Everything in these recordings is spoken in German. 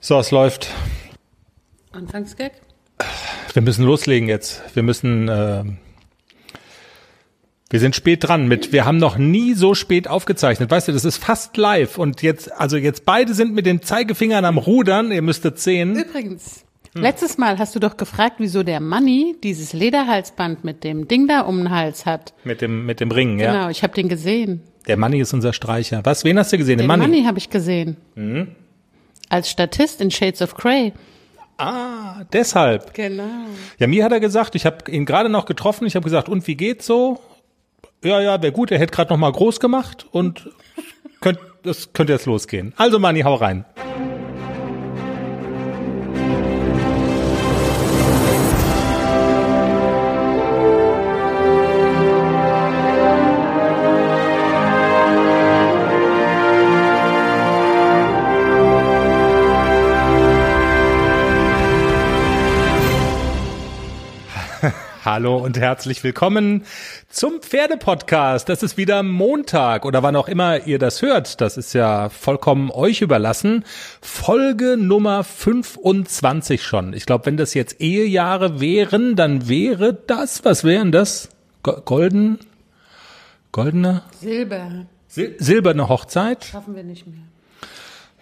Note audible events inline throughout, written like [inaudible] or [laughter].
So, es läuft. Anfangsgag? Wir müssen loslegen jetzt. Wir müssen. Äh, wir sind spät dran mit. Wir haben noch nie so spät aufgezeichnet. Weißt du, das ist fast live. Und jetzt, also jetzt beide sind mit den Zeigefingern am Rudern. Ihr müsstet sehen. Übrigens, letztes Mal hast du doch gefragt, wieso der Manni dieses Lederhalsband mit dem Ding da um den Hals hat. Mit dem, mit dem Ring, ja. Genau, ich habe den gesehen. Der Manni ist unser Streicher. Was? Wen hast du gesehen? Den, Den Manni? Manni habe ich gesehen. Als Statist in Shades of Grey. Ah, deshalb. Genau. Ja, mir hat er gesagt, ich habe ihn gerade noch getroffen. Ich habe gesagt, und wie geht's so? Ja, ja, wäre gut. Er hätte gerade noch mal groß gemacht und könnt, das könnte jetzt losgehen. Also, Manni, hau rein. Hallo und herzlich willkommen zum Pferdepodcast. Das ist wieder Montag oder wann auch immer ihr das hört. Das ist ja vollkommen euch überlassen. Folge Nummer 25 schon. Ich glaube, wenn das jetzt Ehejahre wären, dann wäre das, was wären das? Go- Golden? Goldene? Silber. Sil silberne Hochzeit? Schaffen wir nicht mehr.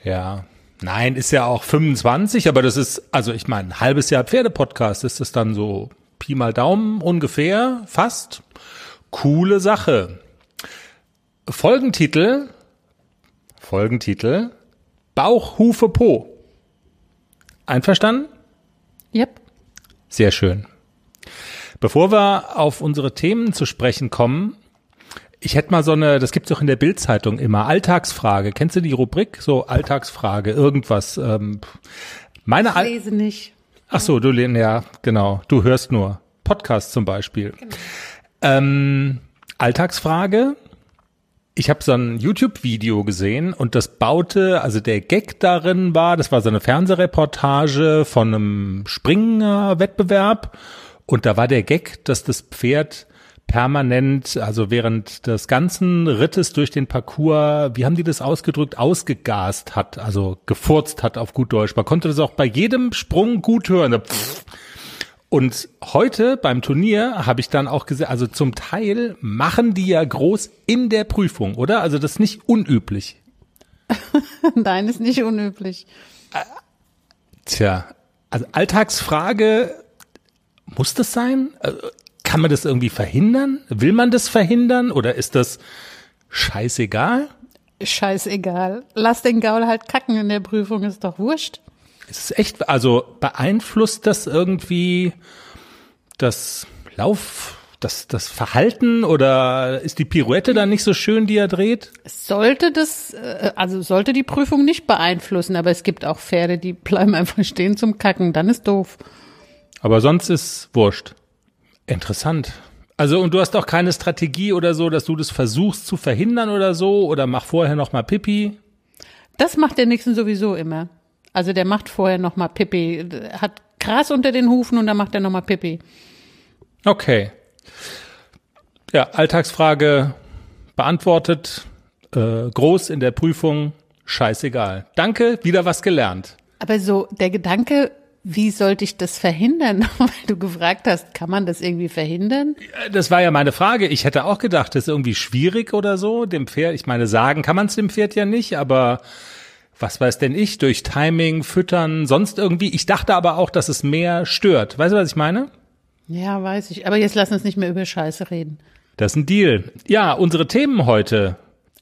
Ja. Nein, ist ja auch 25, aber das ist, also ich meine, ein halbes Jahr Pferdepodcast ist das dann so Pi mal Daumen ungefähr, fast. Coole Sache. Folgentitel, Folgentitel, Bauch, Hufe, Po. Einverstanden? Yep. Sehr schön. Bevor wir auf unsere Themen zu sprechen kommen, ich hätte mal so eine, das gibt's auch in der Bildzeitung immer, Alltagsfrage. Kennst du die Rubrik? So Alltagsfrage, irgendwas. Ähm, meine Ich Al lese nicht. Ach so, du le- ja, genau. Du hörst nur Podcast zum Beispiel. Ähm, Alltagsfrage. Ich habe so ein YouTube-Video gesehen und das baute, also der Gag darin war, das war so eine Fernsehreportage von einem Springer-Wettbewerb und da war der Gag, dass das Pferd permanent, also während des ganzen Rittes durch den Parcours, wie haben die das ausgedrückt, ausgegast hat, also gefurzt hat auf gut Deutsch. Man konnte das auch bei jedem Sprung gut hören. Und heute beim Turnier habe ich dann auch gesehen, also zum Teil machen die ja groß in der Prüfung, oder? Also das ist nicht unüblich. [laughs] Nein, ist nicht unüblich. Tja, also Alltagsfrage, muss das sein? Also, Kann man das irgendwie verhindern? Will man das verhindern oder ist das scheißegal? Scheißegal. Lass den Gaul halt kacken in der Prüfung, ist doch wurscht. Es ist echt, also beeinflusst das irgendwie das Lauf, das, das Verhalten oder ist die Pirouette dann nicht so schön, die er dreht? Sollte das, äh, also sollte die Prüfung nicht beeinflussen, aber es gibt auch Pferde, die bleiben [laughs] einfach stehen zum Kacken, dann ist doof. Aber sonst ist wurscht. Interessant. Also und du hast auch keine Strategie oder so, dass du das versuchst zu verhindern oder so oder mach vorher noch mal Pipi. Das macht der Nixon sowieso immer. Also der macht vorher noch mal Pipi, hat Gras unter den Hufen und dann macht er noch mal Pipi. Okay. Ja, Alltagsfrage beantwortet. Äh, groß in der Prüfung. Scheißegal. Danke, wieder was gelernt. Aber so der Gedanke, wie sollte ich das verhindern? [laughs] Weil du gefragt hast, kann man das irgendwie verhindern? Das war ja meine Frage. Ich hätte auch gedacht, das ist irgendwie schwierig oder so, dem Pferd. Ich meine, sagen kann man es dem Pferd ja nicht, aber was weiß denn ich? Durch Timing, Füttern, sonst irgendwie. Ich dachte aber auch, dass es mehr stört. Weißt du, was ich meine? Ja, weiß ich. Aber jetzt lass uns nicht mehr über Scheiße reden. Das ist ein Deal. Ja, unsere Themen heute.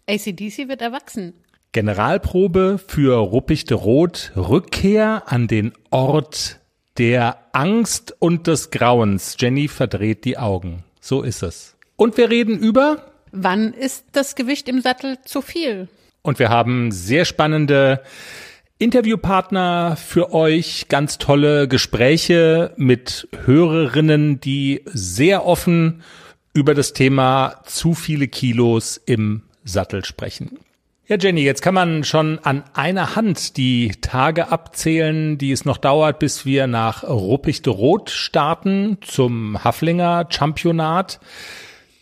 ACDC wird erwachsen. Generalprobe für Ruppichte Rot, Rückkehr an den Ort der Angst und des Grauens. Jenny verdreht die Augen. So ist es. Und wir reden über, Wann ist das Gewicht im Sattel zu viel? und wir haben sehr spannende Interviewpartner für euch, ganz tolle Gespräche mit Hörerinnen, die sehr offen über das Thema zu viele Kilos im Sattel sprechen. Ja, Jenny, jetzt kann man schon an einer Hand die Tage abzählen, die es noch dauert, bis wir nach Ruppichte Rot starten zum Haflinger Championat.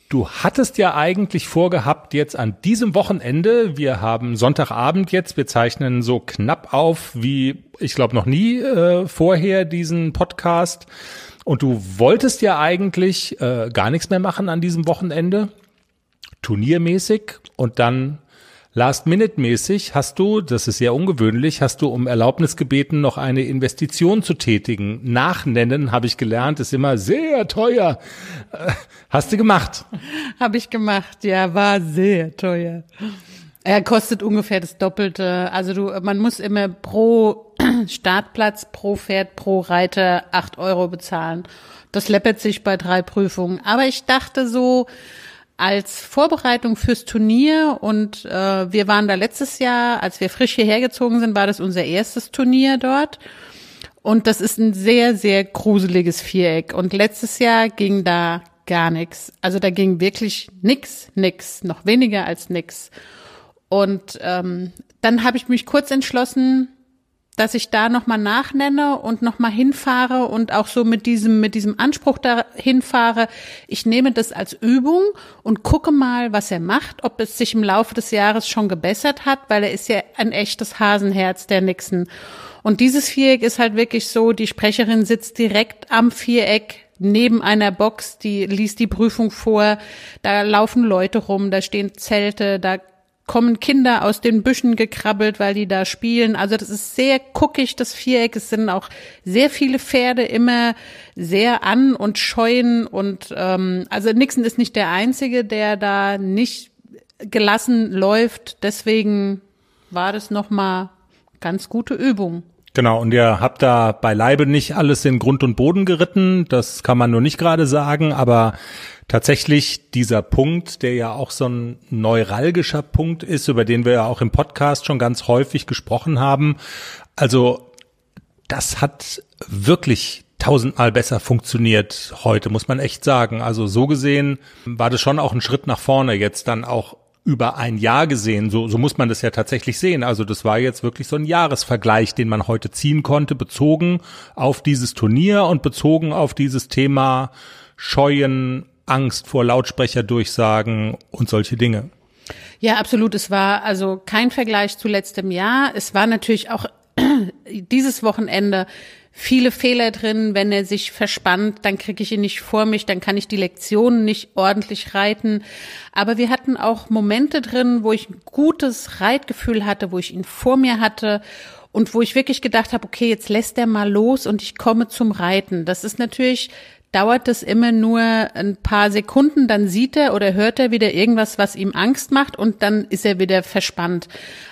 Du hattest ja eigentlich vorgehabt, jetzt an diesem Wochenende, wir haben Sonntagabend jetzt, wir zeichnen so knapp auf wie, ich glaube, noch nie äh, vorher diesen Podcast. Und du wolltest ja eigentlich äh, gar nichts mehr machen an diesem Wochenende, turniermäßig. Und dann Last-Minute-mäßig hast du, das ist sehr ungewöhnlich, hast du um Erlaubnis gebeten, noch eine Investition zu tätigen. Nachnennen, habe ich gelernt, ist immer sehr teuer. Äh, hast du gemacht? [laughs] Habe ich gemacht, ja, war sehr teuer. Er kostet ungefähr das Doppelte. Also du, man muss immer pro [clears throat] Startplatz, pro Pferd, pro Reiter acht Euro bezahlen. Das läppert sich bei drei Prüfungen. Aber ich dachte so, als Vorbereitung fürs Turnier und äh, wir waren da letztes Jahr, als wir frisch hierher gezogen sind, war das unser erstes Turnier dort. Und das ist ein sehr, sehr gruseliges Viereck. Und letztes Jahr ging da gar nichts. Also da ging wirklich nix, nix, noch weniger als nix. Und ähm, dann habe ich mich kurz entschlossen, dass ich da nochmal nachnenne und nochmal hinfahre und auch so mit diesem, mit diesem Anspruch da hinfahre. Ich nehme das als Übung und gucke mal, was er macht, ob es sich im Laufe des Jahres schon gebessert hat, weil er ist ja ein echtes Hasenherz, der Nixon. Und dieses Viereck ist halt wirklich so, die Sprecherin sitzt direkt am Viereck neben einer Box, die liest die Prüfung vor, da laufen Leute rum, da stehen Zelte, da kommen Kinder aus den Büschen gekrabbelt, weil die da spielen. Also das ist sehr guckig, das Viereck. Es sind auch sehr viele Pferde immer sehr an und scheuen und ähm, also Nixon ist nicht der Einzige, der da nicht gelassen läuft. Deswegen war das nochmal ganz gute Übung. Genau, und ihr habt da beileibe nicht alles in Grund und Boden geritten, das kann man nur nicht gerade sagen, aber tatsächlich dieser Punkt, der ja auch so ein neuralgischer Punkt ist, über den wir ja auch im Podcast schon ganz häufig gesprochen haben. Also das hat wirklich tausendmal besser funktioniert heute, muss man echt sagen. Also so gesehen war das schon auch ein Schritt nach vorne, jetzt dann auch über ein Jahr gesehen. So, so muss man das ja tatsächlich sehen. Also das war jetzt wirklich so ein Jahresvergleich, den man heute ziehen konnte, bezogen auf dieses Turnier und bezogen auf dieses Thema Scheuen, Angst vor Lautsprecherdurchsagen und solche Dinge. Ja, absolut. Es war also kein Vergleich zu letztem Jahr. Es war natürlich auch [clears throat] dieses Wochenende viele Fehler drin. Wenn er sich verspannt, dann kriege ich ihn nicht vor mich, dann kann ich die Lektionen nicht ordentlich reiten. Aber wir hatten auch Momente drin, wo ich ein gutes Reitgefühl hatte, wo ich ihn vor mir hatte und wo ich wirklich gedacht habe, okay, jetzt lässt er mal los und ich komme zum Reiten. Das ist natürlich dauert es immer nur ein paar Sekunden, dann sieht er oder hört er wieder irgendwas, was ihm Angst macht und dann ist er wieder verspannt.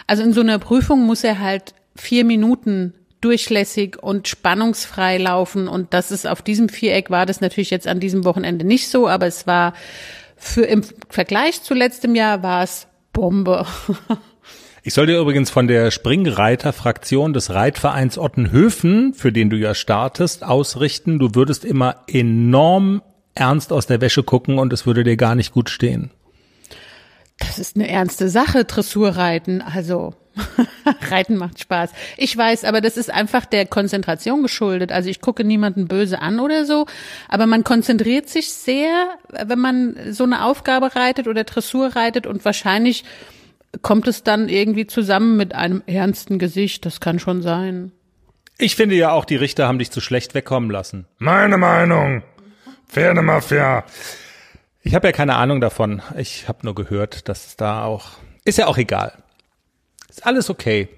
Also in so einer Prüfung muss er halt vier Minuten durchlässig und spannungsfrei laufen und das ist auf diesem Viereck war das natürlich jetzt an diesem Wochenende nicht so, aber es war für im Vergleich zu letztem Jahr war es Bombe. [laughs] Ich soll dir übrigens von der Springreiter-Fraktion des Reitvereins Ottenhöfen, für den du ja startest, ausrichten, du würdest immer enorm ernst aus der Wäsche gucken und es würde dir gar nicht gut stehen. Das ist eine ernste Sache, Dressurreiten. Also [laughs] Reiten macht Spaß. Ich weiß, aber das ist einfach der Konzentration geschuldet. Also ich gucke niemanden böse an oder so, aber man konzentriert sich sehr, wenn man so eine Aufgabe reitet oder Dressur reitet und wahrscheinlich kommt es dann irgendwie zusammen mit einem ernsten Gesicht. Das kann schon sein. Ich finde ja auch, die Richter haben dich zu schlecht wegkommen lassen. Meine Meinung. Pferdemafia. Ich habe ja keine Ahnung davon. Ich habe nur gehört, dass es da auch. Ist ja auch egal. Ist alles okay.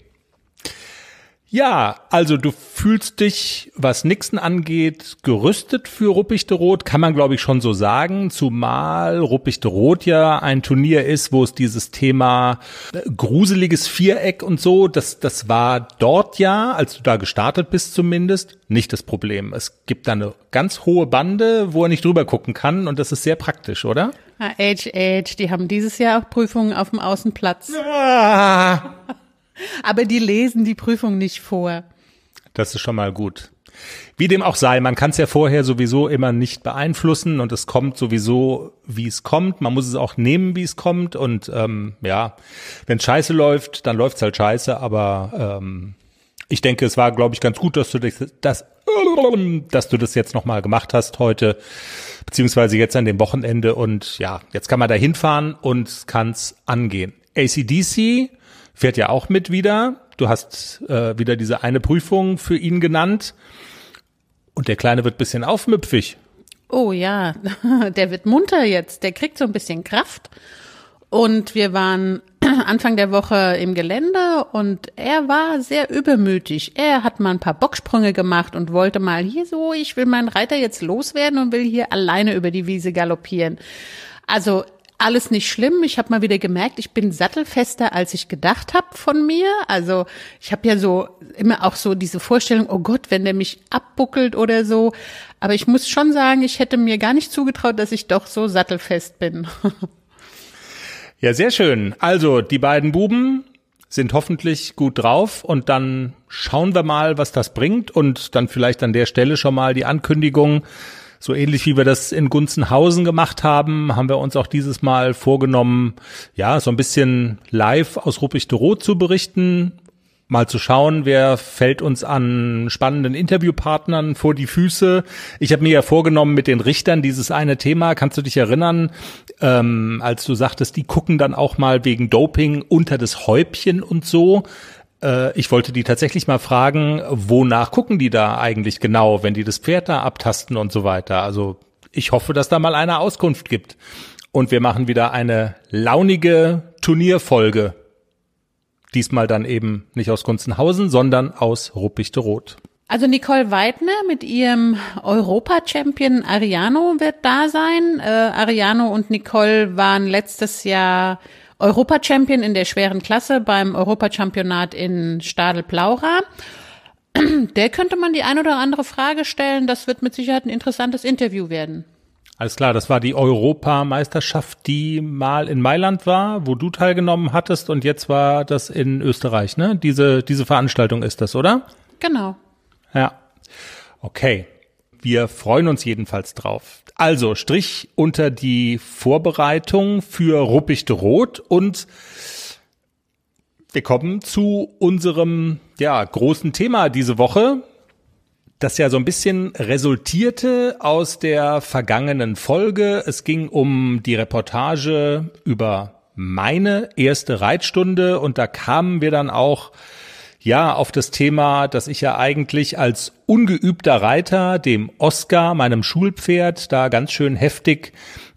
Ja, also du fühlst dich, was Nixon angeht, gerüstet für Ruppichte Rot, kann man glaube ich schon so sagen, zumal Ruppichte Rot ja ein Turnier ist, wo es dieses Thema äh, gruseliges Viereck und so, das, das war dort ja, als du da gestartet bist zumindest, nicht das Problem. Es gibt da eine ganz hohe Bande, wo er nicht drüber gucken kann und das ist sehr praktisch, oder? Age, Age, die haben dieses Jahr auch Prüfungen auf dem Außenplatz. Ah. [laughs] Aber die lesen die Prüfung nicht vor. Das ist schon mal gut. Wie dem auch sei, man kann es ja vorher sowieso immer nicht beeinflussen und es kommt sowieso, wie es kommt. Man muss es auch nehmen, wie es kommt. Und ähm, ja, wenn scheiße läuft, dann läuft's halt scheiße. Aber ähm, ich denke, es war, glaube ich, ganz gut, dass du das, dass du das jetzt nochmal gemacht hast heute, beziehungsweise jetzt an dem Wochenende und ja, jetzt kann man da hinfahren und kann's angehen. ACDC fährt ja auch mit wieder. Du hast äh, wieder diese eine Prüfung für ihn genannt. Und der Kleine wird bisschen aufmüpfig. Oh ja, [laughs] der wird munter jetzt. Der kriegt so ein bisschen Kraft. Und wir waren Anfang der Woche im Gelände und er war sehr übermütig. Er hat mal ein paar Bocksprünge gemacht und wollte mal hier so, ich will meinen Reiter jetzt loswerden und will hier alleine über die Wiese galoppieren. Also alles nicht schlimm. Ich habe mal wieder gemerkt, ich bin sattelfester, als ich gedacht habe von mir. Also ich habe ja so immer auch so diese Vorstellung, oh Gott, wenn der mich abbuckelt oder so. Aber ich muss schon sagen, ich hätte mir gar nicht zugetraut, dass ich doch so sattelfest bin. [laughs] ja, sehr schön. Also die beiden Buben sind hoffentlich gut drauf und dann schauen wir mal, was das bringt und dann vielleicht an der Stelle schon mal die Ankündigung, so ähnlich wie wir das in Gunzenhausen gemacht haben, haben wir uns auch dieses Mal vorgenommen, ja, so ein bisschen live aus Ruppichteroth zu berichten, mal zu schauen, wer fällt uns an spannenden Interviewpartnern vor die Füße. Ich habe mir ja vorgenommen mit den Richtern dieses eine Thema, kannst du dich erinnern, ähm, als du sagtest, die gucken dann auch mal wegen Doping unter das Häubchen und so. Äh, ich wollte die tatsächlich mal fragen, wonach gucken die da eigentlich genau, wenn die das Pferd da abtasten und so weiter. Also ich hoffe, dass da mal eine Auskunft gibt. Und wir machen wieder eine launige Turnierfolge. Diesmal dann eben nicht aus Gunzenhausen, sondern aus Ruppichteroth. Also Nicole Weidner mit ihrem Europa-Champion Ariano wird da sein. Äh, Ariano und Nicole waren letztes Jahr Europachampion in der schweren Klasse beim Europachampionat in Stadel-Plaura. [clears throat] Der könnte man die ein oder andere Frage stellen. Das wird mit Sicherheit ein interessantes Interview werden. Alles klar, das war die Europameisterschaft, die mal in Mailand war, wo du teilgenommen hattest und jetzt war das in Österreich, ne? Diese, diese Veranstaltung ist das, oder? Genau. Ja. Okay. Wir freuen uns jedenfalls drauf. Also Strich unter die Vorbereitung für Ruppichte Rot und wir kommen zu unserem ja, großen Thema diese Woche, das ja so ein bisschen resultierte aus der vergangenen Folge. Es ging um die Reportage über meine erste Reitstunde und da kamen wir dann auch ja, auf das Thema, dass ich ja eigentlich als ungeübter Reiter dem Oscar, meinem Schulpferd, da ganz schön heftig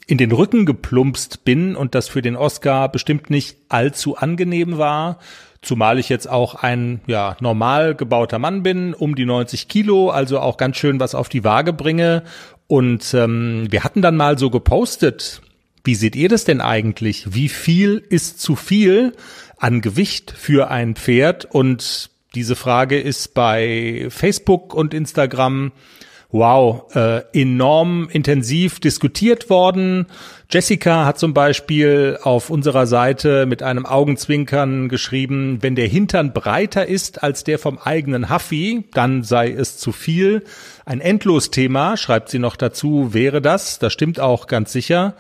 in den Rücken geplumpst bin und das für den Oscar bestimmt nicht allzu angenehm war. Zumal ich jetzt auch ein ja, normal gebauter Mann bin, um die 90 Kilo, also auch ganz schön was auf die Waage bringe. Und ähm, wir hatten dann mal so gepostet, wie seht ihr das denn eigentlich? Wie viel ist zu viel? an Gewicht für ein Pferd? Und diese Frage ist bei Facebook und Instagram wow, äh, enorm intensiv diskutiert worden. Jessica hat zum Beispiel auf unserer Seite mit einem Augenzwinkern geschrieben, wenn der Hintern breiter ist als der vom eigenen Huffy, dann sei es zu viel. Ein Endlosthema, schreibt sie noch dazu, wäre das. Das stimmt auch ganz sicher.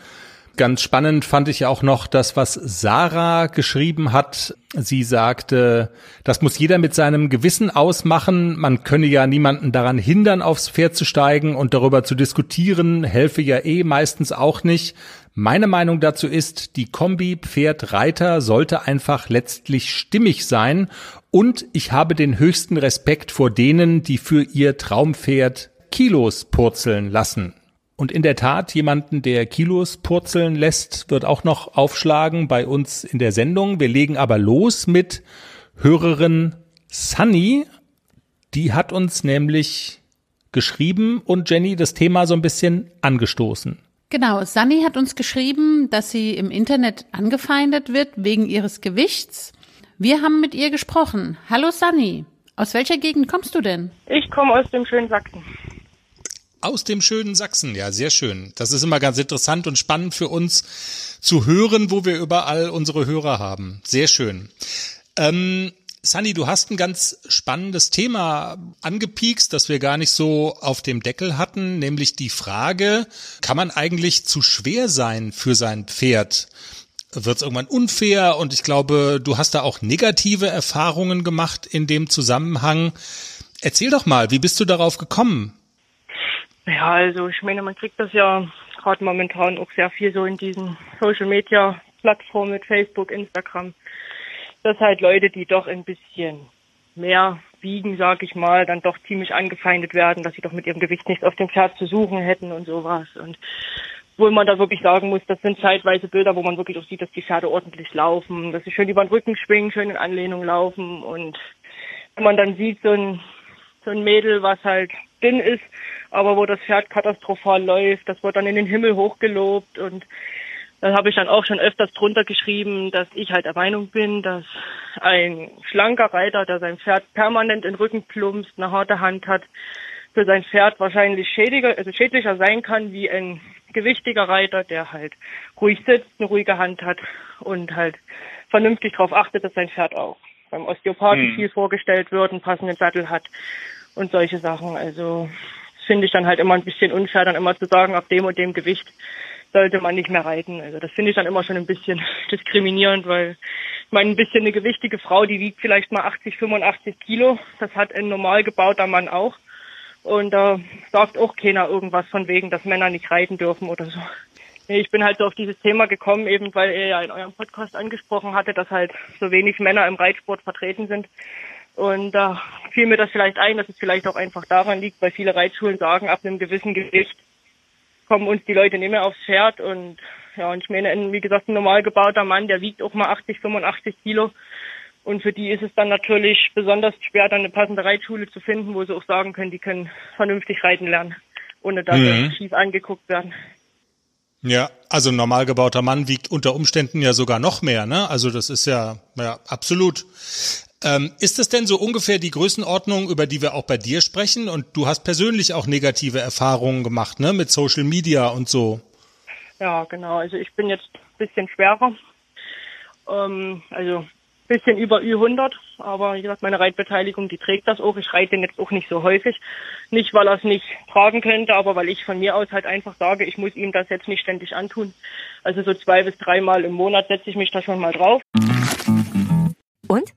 Ganz spannend fand ich auch noch das, was Sarah geschrieben hat. Sie sagte, das muss jeder mit seinem Gewissen ausmachen. Man könne ja niemanden daran hindern, aufs Pferd zu steigen und darüber zu diskutieren, helfe ja eh meistens auch nicht. Meine Meinung dazu ist, die Kombi Pferd-Reiter sollte einfach letztlich stimmig sein und ich habe den höchsten Respekt vor denen, die für ihr Traumpferd Kilos purzeln lassen. Und in der Tat, jemanden, der Kilos purzeln lässt, wird auch noch aufschlagen bei uns in der Sendung. Wir legen aber los mit Hörerin Sunny. Die hat uns nämlich geschrieben und Jenny das Thema so ein bisschen angestoßen. Genau, Sunny hat uns geschrieben, dass sie im Internet angefeindet wird wegen ihres Gewichts. Wir haben mit ihr gesprochen. Hallo Sunny, aus welcher Gegend kommst du denn? Ich komme aus dem schönen Sachsen. Aus dem schönen Sachsen, ja, sehr schön. Das ist immer ganz interessant und spannend für uns zu hören, wo wir überall unsere Hörer haben. Sehr schön. Ähm, Sunny, du hast ein ganz spannendes Thema angepiekst, das wir gar nicht so auf dem Deckel hatten, nämlich die Frage, kann man eigentlich zu schwer sein für sein Pferd? Wird es irgendwann unfair? Und ich glaube, du hast da auch negative Erfahrungen gemacht in dem Zusammenhang. Erzähl doch mal, wie bist du darauf gekommen? Ja, also ich meine, man kriegt das ja gerade momentan auch sehr viel so in diesen Social Media Plattformen mit Facebook, Instagram, dass halt Leute, die doch ein bisschen mehr wiegen, sag ich mal, dann doch ziemlich angefeindet werden, dass sie doch mit ihrem Gewicht nichts auf dem Pferd zu suchen hätten und sowas. Und wo man da wirklich sagen muss, das sind zeitweise Bilder, wo man wirklich auch sieht, dass die Pferde ordentlich laufen, dass sie schön über den Rücken schwingen, schön in Anlehnung laufen und wenn man dann sieht, so ein, so ein Mädel, was halt dünn ist, aber wo das Pferd katastrophal läuft, das wird dann in den Himmel hochgelobt und da habe ich dann auch schon öfters drunter geschrieben, dass ich halt der Meinung bin, dass ein schlanker Reiter, der sein Pferd permanent in den Rücken plumpst, eine harte Hand hat, für sein Pferd wahrscheinlich schädiger, also schädlicher sein kann wie ein gewichtiger Reiter, der halt ruhig sitzt, eine ruhige Hand hat und halt vernünftig darauf achtet, dass sein Pferd auch beim Osteopathen hm. viel vorgestellt wird, einen passenden Sattel hat und solche Sachen. Also das finde ich dann halt immer ein bisschen unfair, dann immer zu sagen, auf dem und dem Gewicht sollte man nicht mehr reiten. Also das finde ich dann immer schon ein bisschen [laughs] diskriminierend, weil ich meine, ein bisschen eine gewichtige Frau, die wiegt vielleicht mal 80, 85 Kilo. Das hat ein normal gebauter Mann auch. Und da äh, sagt auch keiner irgendwas von wegen, dass Männer nicht reiten dürfen oder so. Ich bin halt so auf dieses Thema gekommen, eben weil ihr ja in eurem Podcast angesprochen hatte, dass halt so wenig Männer im Reitsport vertreten sind. Und da fiel mir das vielleicht ein, dass es vielleicht auch einfach daran liegt, weil viele Reitschulen sagen, ab einem gewissen Gewicht kommen uns die Leute nicht mehr aufs Pferd. Und ja, und ich meine, wie gesagt, ein normal gebauter Mann, der wiegt auch mal 80, 85 Kilo. Und für die ist es dann natürlich besonders schwer, dann eine passende Reitschule zu finden, wo sie auch sagen können, die können vernünftig reiten lernen, ohne dass mhm. sie schief angeguckt werden. Ja, also ein normal gebauter Mann wiegt unter Umständen ja sogar noch mehr, ne? Also das ist ja, ja, absolut. Ähm, ist das denn so ungefähr die Größenordnung, über die wir auch bei dir sprechen? Und du hast persönlich auch negative Erfahrungen gemacht, ne? Mit Social Media und so. Ja, genau. Also ich bin jetzt ein bisschen schwerer. Ähm, also bisschen über Ü100, aber wie gesagt, meine Reitbeteiligung, die trägt das auch. Ich reite den jetzt auch nicht so häufig. Nicht, weil er es nicht tragen könnte, aber weil ich von mir aus halt einfach sage, ich muss ihm das jetzt nicht ständig antun. Also so zwei bis dreimal im Monat setze ich mich da schon mal drauf. Und?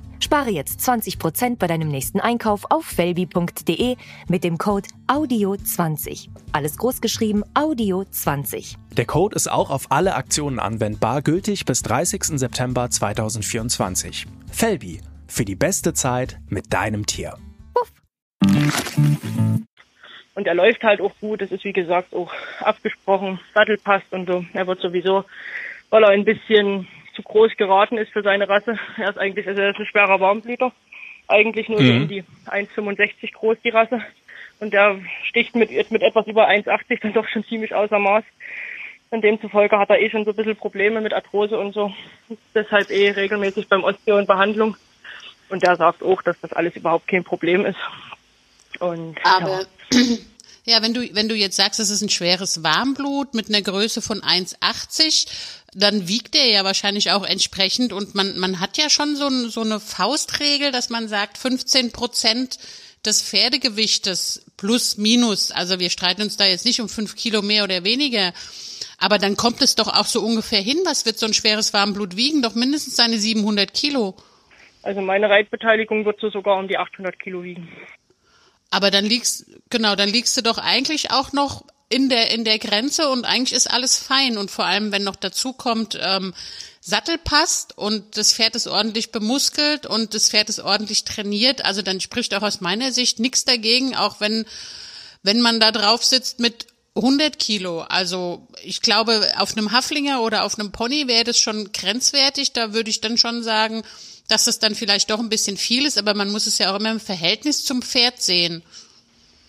Spare jetzt 20% bei deinem nächsten Einkauf auf felbi.de mit dem Code AUDIO20. Alles großgeschrieben AUDIO20. Der Code ist auch auf alle Aktionen anwendbar, gültig bis 30. September 2024. Felbi, für die beste Zeit mit deinem Tier. Puff. Und er läuft halt auch gut. Es ist wie gesagt auch abgesprochen. Sattel passt und so. Er wird sowieso, weil er ein bisschen zu groß geraten ist für seine Rasse. Er ist eigentlich, also er ist ein schwerer Warmblüter. Eigentlich nur mhm. so um die 1,65 groß die Rasse. Und der sticht mit, mit etwas über 1,80 dann doch schon ziemlich außer Maß. Und demzufolge hat er eh schon so ein bisschen Probleme mit Arthrose und so. Deshalb eh regelmäßig beim Osteo in Behandlung. Und der sagt auch, dass das alles überhaupt kein Problem ist. Und, Aber ja. [clears throat] Ja, wenn du, wenn du jetzt sagst, es ist ein schweres Warmblut mit einer Größe von 1,80, dann wiegt er ja wahrscheinlich auch entsprechend und man, man hat ja schon so, so eine Faustregel, dass man sagt, 15 Prozent des Pferdegewichtes plus minus, also wir streiten uns da jetzt nicht um fünf Kilo mehr oder weniger, aber dann kommt es doch auch so ungefähr hin, was wird so ein schweres Warmblut wiegen? Doch mindestens seine 700 Kilo. Also meine Reitbeteiligung wird so sogar um die 800 Kilo wiegen. Aber dann liegst, genau, dann liegst du doch eigentlich auch noch in der, in der Grenze und eigentlich ist alles fein. Und vor allem, wenn noch dazu kommt, ähm, Sattel passt und das Pferd ist ordentlich bemuskelt und das Pferd ist ordentlich trainiert, also dann spricht auch aus meiner Sicht nichts dagegen, auch wenn wenn man da drauf sitzt mit 100 Kilo, also ich glaube, auf einem Haflinger oder auf einem Pony wäre das schon grenzwertig. Da würde ich dann schon sagen, dass das dann vielleicht doch ein bisschen viel ist, aber man muss es ja auch immer im Verhältnis zum Pferd sehen.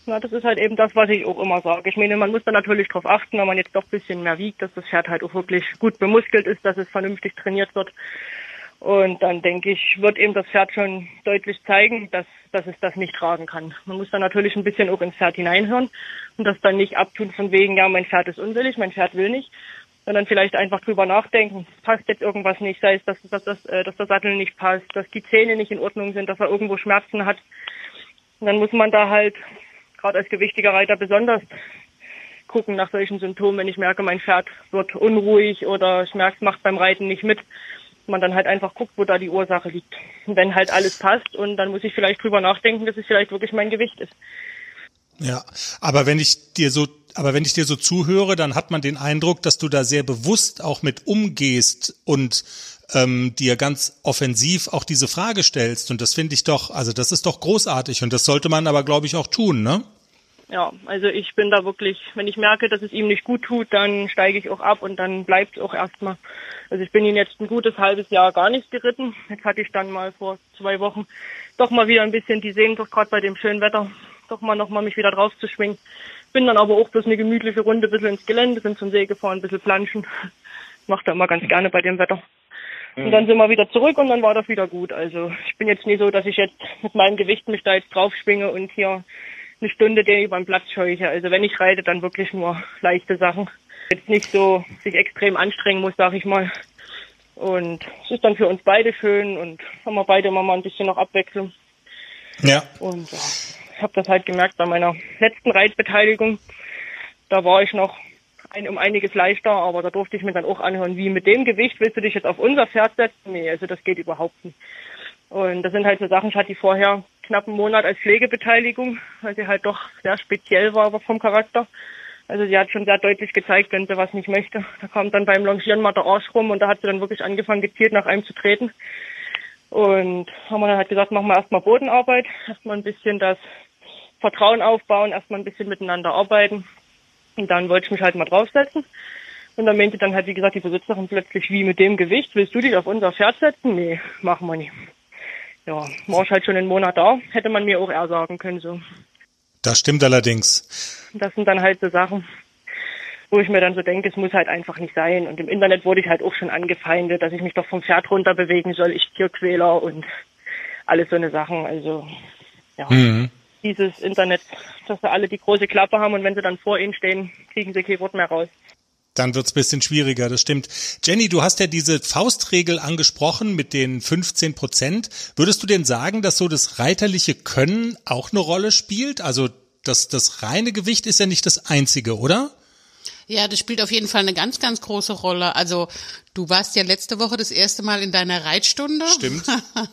Ja, das ist halt eben das, was ich auch immer sage. Ich meine, man muss da natürlich darauf achten, wenn man jetzt doch ein bisschen mehr wiegt, dass das Pferd halt auch wirklich gut bemuskelt ist, dass es vernünftig trainiert wird. Und dann denke ich, wird eben das Pferd schon deutlich zeigen, dass, dass es das nicht tragen kann. Man muss dann natürlich ein bisschen auch ins Pferd hineinhören und das dann nicht abtun von wegen, ja, mein Pferd ist unwillig, mein Pferd will nicht, sondern vielleicht einfach drüber nachdenken, passt jetzt irgendwas nicht, sei es, dass, dass, dass, äh, dass der Sattel nicht passt, dass die Zähne nicht in Ordnung sind, dass er irgendwo Schmerzen hat. Und dann muss man da halt, gerade als gewichtiger Reiter besonders, gucken nach solchen Symptomen, wenn ich merke, mein Pferd wird unruhig oder ich merke, es macht beim Reiten nicht mit man dann halt einfach guckt, wo da die Ursache liegt. Wenn halt alles passt und dann muss ich vielleicht drüber nachdenken, dass es vielleicht wirklich mein Gewicht ist. Ja, aber wenn ich dir so, aber wenn ich dir so zuhöre, dann hat man den Eindruck, dass du da sehr bewusst auch mit umgehst und ähm, dir ganz offensiv auch diese Frage stellst. Und das finde ich doch, also das ist doch großartig und das sollte man aber, glaube ich, auch tun, ne? Ja, also ich bin da wirklich, wenn ich merke, dass es ihm nicht gut tut, dann steige ich auch ab und dann bleibt es auch erstmal. Also ich bin ihn jetzt ein gutes halbes Jahr gar nicht geritten. Jetzt hatte ich dann mal vor zwei Wochen doch mal wieder ein bisschen die Sehnsucht, gerade bei dem schönen Wetter, doch mal noch mal mich wieder drauf zu schwingen. Bin dann aber auch bloß eine gemütliche Runde ein bisschen ins Gelände, sind zum See gefahren, ein bisschen planschen. Macht er immer ganz gerne bei dem Wetter. Und dann sind wir wieder zurück und dann war das wieder gut. Also ich bin jetzt nie so, dass ich jetzt mit meinem Gewicht mich da jetzt drauf schwinge und hier eine Stunde den über den Platz scheuche. Also wenn ich reite, dann wirklich nur leichte Sachen jetzt nicht so sich extrem anstrengen muss, sag ich mal. Und es ist dann für uns beide schön und haben wir beide immer mal ein bisschen noch Abwechslung. Ja. Und ja, ich habe das halt gemerkt bei meiner letzten Reitbeteiligung. Da war ich noch ein, um einiges leichter, aber da durfte ich mir dann auch anhören, wie mit dem Gewicht willst du dich jetzt auf unser Pferd setzen? Nee, also das geht überhaupt nicht. Und das sind halt so Sachen, ich hatte die vorher knapp einen Monat als Pflegebeteiligung, weil sie halt doch sehr speziell war vom Charakter. Also sie hat schon sehr deutlich gezeigt, wenn sie was nicht möchte. Da kam dann beim Longieren mal der Arsch rum und da hat sie dann wirklich angefangen, gezielt nach einem zu treten. Und haben wir dann halt gesagt, machen wir erstmal Bodenarbeit, erstmal ein bisschen das Vertrauen aufbauen, erstmal ein bisschen miteinander arbeiten. Und dann wollte ich mich halt mal draufsetzen. Und dann meinte dann halt, wie gesagt, die Besitzerin plötzlich, wie mit dem Gewicht, willst du dich auf unser Pferd setzen? Nee, machen wir nicht. Ja, war ich halt schon einen Monat da, hätte man mir auch eher sagen können, so. Das stimmt allerdings. Das sind dann halt so Sachen, wo ich mir dann so denke, es muss halt einfach nicht sein. Und im Internet wurde ich halt auch schon angefeindet, dass ich mich doch vom Pferd runter bewegen soll, ich Tierquäler und alles so eine Sachen. Also ja, mhm. Dieses Internet, dass sie alle die große Klappe haben und wenn sie dann vor ihnen stehen, kriegen sie kein Wort mehr raus. Dann wird's bisschen schwieriger, das stimmt. Jenny, du hast ja diese Faustregel angesprochen mit den 15 Prozent. Würdest du denn sagen, dass so das reiterliche Können auch eine Rolle spielt? Also das, das reine Gewicht ist ja nicht das einzige, oder? Ja, das spielt auf jeden Fall eine ganz, ganz große Rolle. Also du warst ja letzte Woche das erste Mal in deiner Reitstunde. Stimmt.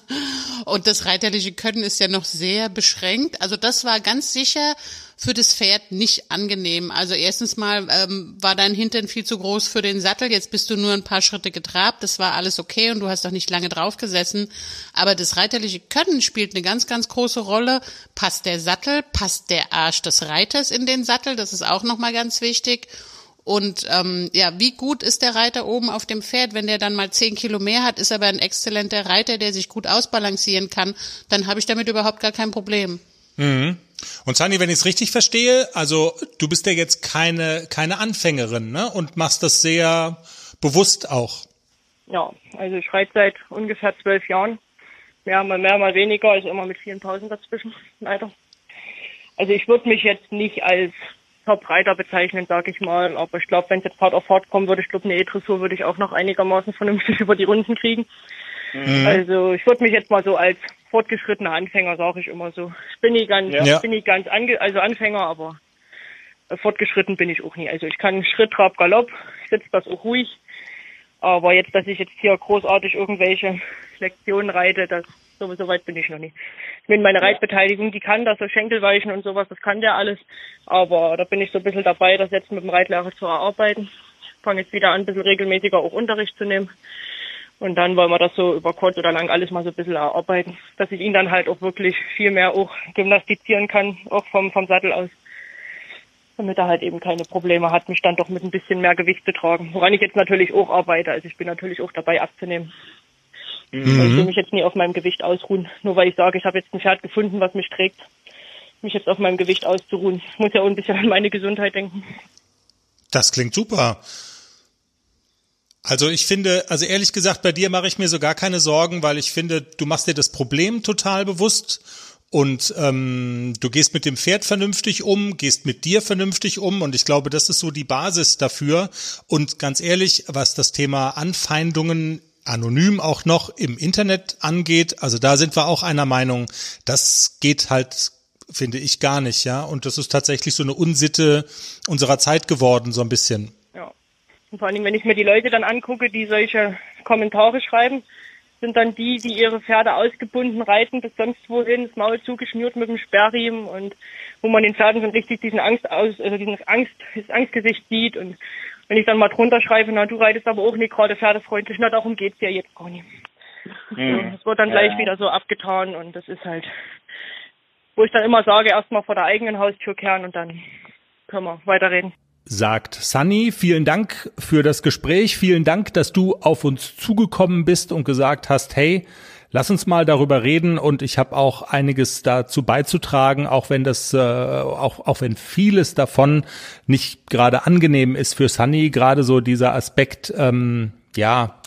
[laughs] Und das reiterliche Können ist ja noch sehr beschränkt. Also das war ganz sicher für das Pferd nicht angenehm. Also erstens mal ähm, war dein Hintern viel zu groß für den Sattel. Jetzt bist du nur ein paar Schritte getrabt. Das war alles okay und du hast auch nicht lange drauf gesessen. Aber das reiterliche Können spielt eine ganz, ganz große Rolle. Passt der Sattel? Passt der Arsch des Reiters in den Sattel? Das ist auch nochmal ganz wichtig. Und ähm, ja, wie gut ist der Reiter oben auf dem Pferd? Wenn der dann mal zehn Kilo mehr hat, ist aber ein exzellenter Reiter, der sich gut ausbalancieren kann, dann habe ich damit überhaupt gar kein Problem. Mhm. Und Sani, wenn ich es richtig verstehe, also du bist ja jetzt keine, keine Anfängerin, ne? Und machst das sehr bewusst auch. Ja, also ich reite seit ungefähr zwölf Jahren. Mehr mal mehr, mal weniger, also immer mit vielen Pausen dazwischen, leider. Also ich würde mich jetzt nicht als Top-Reiter bezeichnen, sage ich mal. Aber ich glaube, wenn es jetzt hart auf hart kommen würde, ich glaube, eine E-Dressur würde ich auch noch einigermaßen vernünftig [laughs] über die Runden kriegen. Mhm. Also ich würde mich jetzt mal so als fortgeschrittener Anfänger, sage ich immer so. Ich bin nicht ganz, ja. bin nicht ganz ange also Anfänger, aber fortgeschritten bin ich auch nie. Also ich kann Schritt, Trab, Galopp, ich sitze das auch ruhig. Aber jetzt, dass ich jetzt hier großartig irgendwelche Lektionen reite, das so, so weit bin ich noch nicht. Ich meine, meine Reitbeteiligung, die kann das, so Schenkelweichen und sowas, das kann der alles. Aber da bin ich so ein bisschen dabei, das jetzt mit dem Reitlehrer zu erarbeiten. Ich fange jetzt wieder an, ein bisschen regelmäßiger auch Unterricht zu nehmen. Und dann wollen wir das so über kurz oder lang alles mal so ein bisschen erarbeiten, dass ich ihn dann halt auch wirklich viel mehr auch gymnastizieren kann, auch vom, vom Sattel aus. damit er halt eben keine Probleme hat, mich dann doch mit ein bisschen mehr Gewicht zu tragen. Woran ich jetzt natürlich auch arbeite. Also ich bin natürlich auch dabei abzunehmen. Mhm. Ich will mich jetzt nie auf meinem Gewicht ausruhen. Nur weil ich sage, ich habe jetzt ein Pferd gefunden, was mich trägt, mich jetzt auf meinem Gewicht auszuruhen. Ich muss ja auch ein bisschen an meine Gesundheit denken. Das klingt super. Also ich finde, also ehrlich gesagt, bei dir mache ich mir so gar keine Sorgen, weil ich finde, du machst dir das Problem total bewusst und ähm, du gehst mit dem Pferd vernünftig um, gehst mit dir vernünftig um und ich glaube, das ist so die Basis dafür. Und ganz ehrlich, was das Thema Anfeindungen anonym auch noch im Internet angeht, also da sind wir auch einer Meinung, das geht halt finde ich gar nicht, ja. Und das ist tatsächlich so eine Unsitte unserer Zeit geworden, so ein bisschen. Ja. Und vor Dingen, wenn ich mir die Leute dann angucke, die solche Kommentare schreiben, sind dann die, die ihre Pferde ausgebunden reiten bis sonst wohin, das Maul zugeschnürt mit dem Sperrriemen und wo man den Pferden schon richtig diesen Angst aus, also diesen Angst, das Angstgesicht sieht und wenn ich dann mal drunter schreibe, na, du reitest aber auch nicht gerade pferdefreundlich, na, darum geht's ja jetzt gar nicht. Mhm. Das wird dann gleich ja. wieder so abgetan und das ist halt, wo ich dann immer sage, erstmal vor der eigenen Haustür kehren und dann können wir weiterreden sagt Sunny. Vielen Dank für das Gespräch. Vielen Dank, dass du auf uns zugekommen bist und gesagt hast, hey, lass uns mal darüber reden und ich habe auch einiges dazu beizutragen, auch wenn das, äh, auch, auch wenn vieles davon nicht gerade angenehm ist für Sunny, gerade so dieser Aspekt, ähm, ja,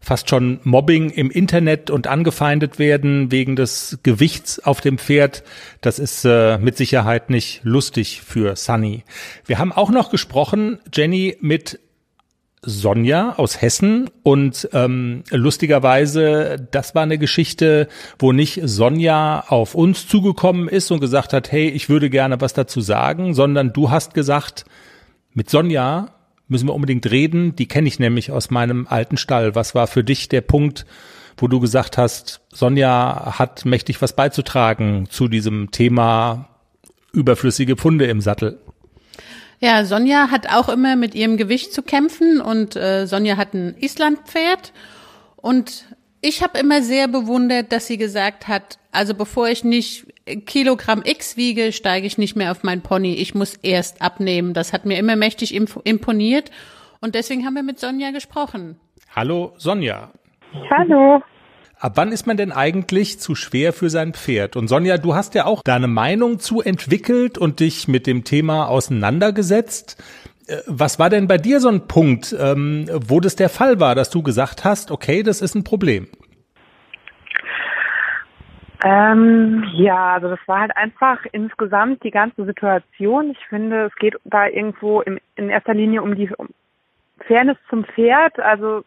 fast schon Mobbing im Internet und angefeindet werden wegen des Gewichts auf dem Pferd. Das ist äh, mit Sicherheit nicht lustig für Sunny. Wir haben auch noch gesprochen, Jenny, mit Sonja aus Hessen und ähm, lustigerweise, das war eine Geschichte, wo nicht Sonja auf uns zugekommen ist und gesagt hat, hey, ich würde gerne was dazu sagen, sondern du hast gesagt, mit Sonja müssen wir unbedingt reden. Die kenne ich nämlich aus meinem alten Stall. Was war für dich der Punkt, wo du gesagt hast, Sonja hat mächtig was beizutragen zu diesem Thema überflüssige Pfunde im Sattel? Ja, Sonja hat auch immer mit ihrem Gewicht zu kämpfen und äh, Sonja hat ein Islandpferd und ich habe immer sehr bewundert, dass sie gesagt hat, also bevor ich nicht Kilogramm X wiege, steige ich nicht mehr auf mein Pony. Ich muss erst abnehmen. Das hat mir immer mächtig imponiert. Und deswegen haben wir mit Sonja gesprochen. Hallo Sonja. Hallo. Ab wann ist man denn eigentlich zu schwer für sein Pferd? Und Sonja, du hast ja auch deine Meinung zu entwickelt und dich mit dem Thema auseinandergesetzt. Äh, was war denn bei dir so ein Punkt, ähm, wo das der Fall war, dass du gesagt hast, okay, das ist ein Problem? Ähm, ja, also das war halt einfach insgesamt die ganze Situation. Ich finde, es geht da irgendwo in erster Linie um die Fairness zum Pferd. Also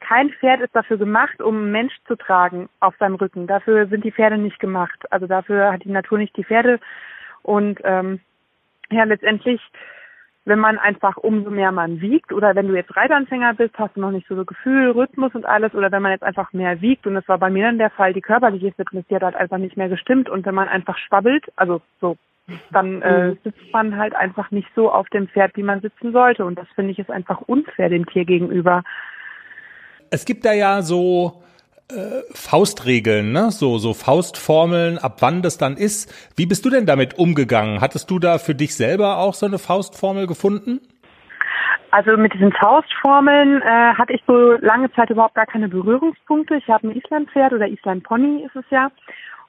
kein Pferd ist dafür gemacht, um einen Mensch zu tragen auf seinem Rücken. Dafür sind die Pferde nicht gemacht. Also dafür hat die Natur nicht die Pferde. Und ähm, ja, letztendlich wenn man einfach umso mehr man wiegt oder wenn du jetzt Reitanfänger bist, hast du noch nicht so so Gefühl, Rhythmus und alles oder wenn man jetzt einfach mehr wiegt und das war bei mir dann der Fall, die körperliche Fitness, die hat halt einfach nicht mehr gestimmt und wenn man einfach schwabbelt, also so, dann äh, mhm. sitzt man halt einfach nicht so auf dem Pferd, wie man sitzen sollte und das finde ich ist einfach unfair dem Tier gegenüber. Es gibt da ja so äh, Faustregeln, ne? So, so Faustformeln, ab wann das dann ist. Wie bist du denn damit umgegangen? Hattest du da für dich selber auch so eine Faustformel gefunden? Also mit diesen Faustformeln äh, hatte ich so lange Zeit überhaupt gar keine Berührungspunkte. Ich habe ein Islandpferd oder Island-Pony ist es ja.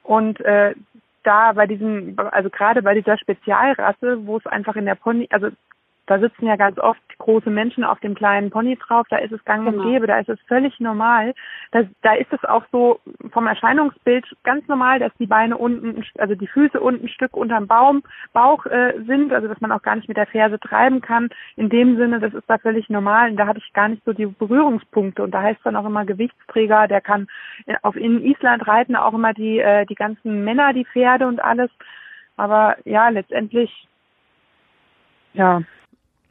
Und äh, da bei diesem, also gerade bei dieser Spezialrasse, wo es einfach in der Pony, also da sitzen ja ganz oft große Menschen auf dem kleinen Pony drauf, da ist es gang und genau. gäbe, da ist es völlig normal. Da, da ist es auch so vom Erscheinungsbild ganz normal, dass die Beine unten, also die Füße unten ein Stück unterm Baum, Bauch äh, sind, also dass man auch gar nicht mit der Ferse treiben kann. In dem Sinne, das ist da völlig normal und da hatte ich gar nicht so die Berührungspunkte und da heißt dann auch immer Gewichtsträger, der kann auf in Island reiten auch immer die, äh, die ganzen Männer, die Pferde und alles. Aber ja, letztendlich, ja,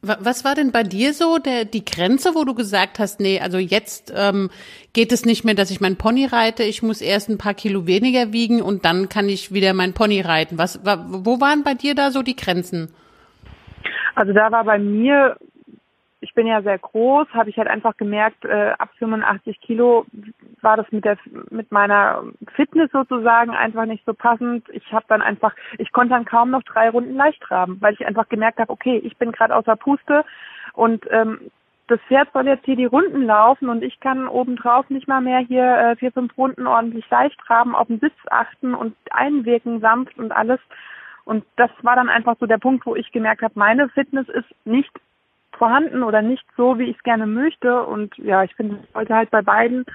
was war denn bei dir so der, die Grenze, wo du gesagt hast, nee, also jetzt ähm, geht es nicht mehr, dass ich mein Pony reite, ich muss erst ein paar Kilo weniger wiegen und dann kann ich wieder mein Pony reiten. Was, wo waren bei dir da so die Grenzen? Also da war bei mir, ich bin ja sehr groß, habe ich halt einfach gemerkt, äh, ab 85 Kilo war das mit der mit meiner Fitness sozusagen einfach nicht so passend. Ich habe dann einfach, ich konnte dann kaum noch drei Runden leicht traben, weil ich einfach gemerkt habe, okay, ich bin gerade außer Puste und ähm, das Pferd soll jetzt hier die Runden laufen und ich kann obendrauf nicht mal mehr hier äh, vier, fünf Runden ordentlich leicht traben, auf den Sitz achten und einwirken sanft und alles. Und das war dann einfach so der Punkt, wo ich gemerkt habe, meine Fitness ist nicht vorhanden oder nicht so, wie ich es gerne möchte. Und ja, ich finde, es sollte halt bei beiden,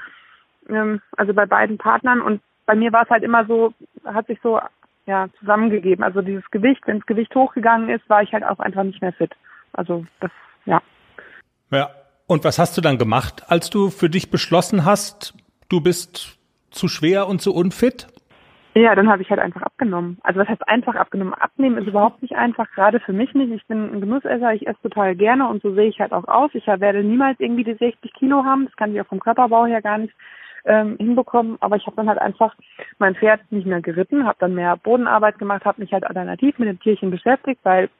ähm, also bei beiden Partnern und bei mir war es halt immer so, hat sich so ja zusammengegeben. Also dieses Gewicht, wenn das Gewicht hochgegangen ist, war ich halt auch einfach nicht mehr fit. Also das, ja. Ja. Und was hast du dann gemacht, als du für dich beschlossen hast, du bist zu schwer und zu unfit? Ja, dann habe ich halt einfach abgenommen. Also was heißt einfach abgenommen? Abnehmen ist überhaupt nicht einfach, gerade für mich nicht. Ich bin ein Genussesser, ich esse total gerne und so sehe ich halt auch aus. Ich werde niemals irgendwie die 60 Kilo haben, das kann ich auch vom Körperbau her gar nicht ähm, hinbekommen. Aber ich habe dann halt einfach mein Pferd nicht mehr geritten, habe dann mehr Bodenarbeit gemacht, habe mich halt alternativ mit dem Tierchen beschäftigt, weil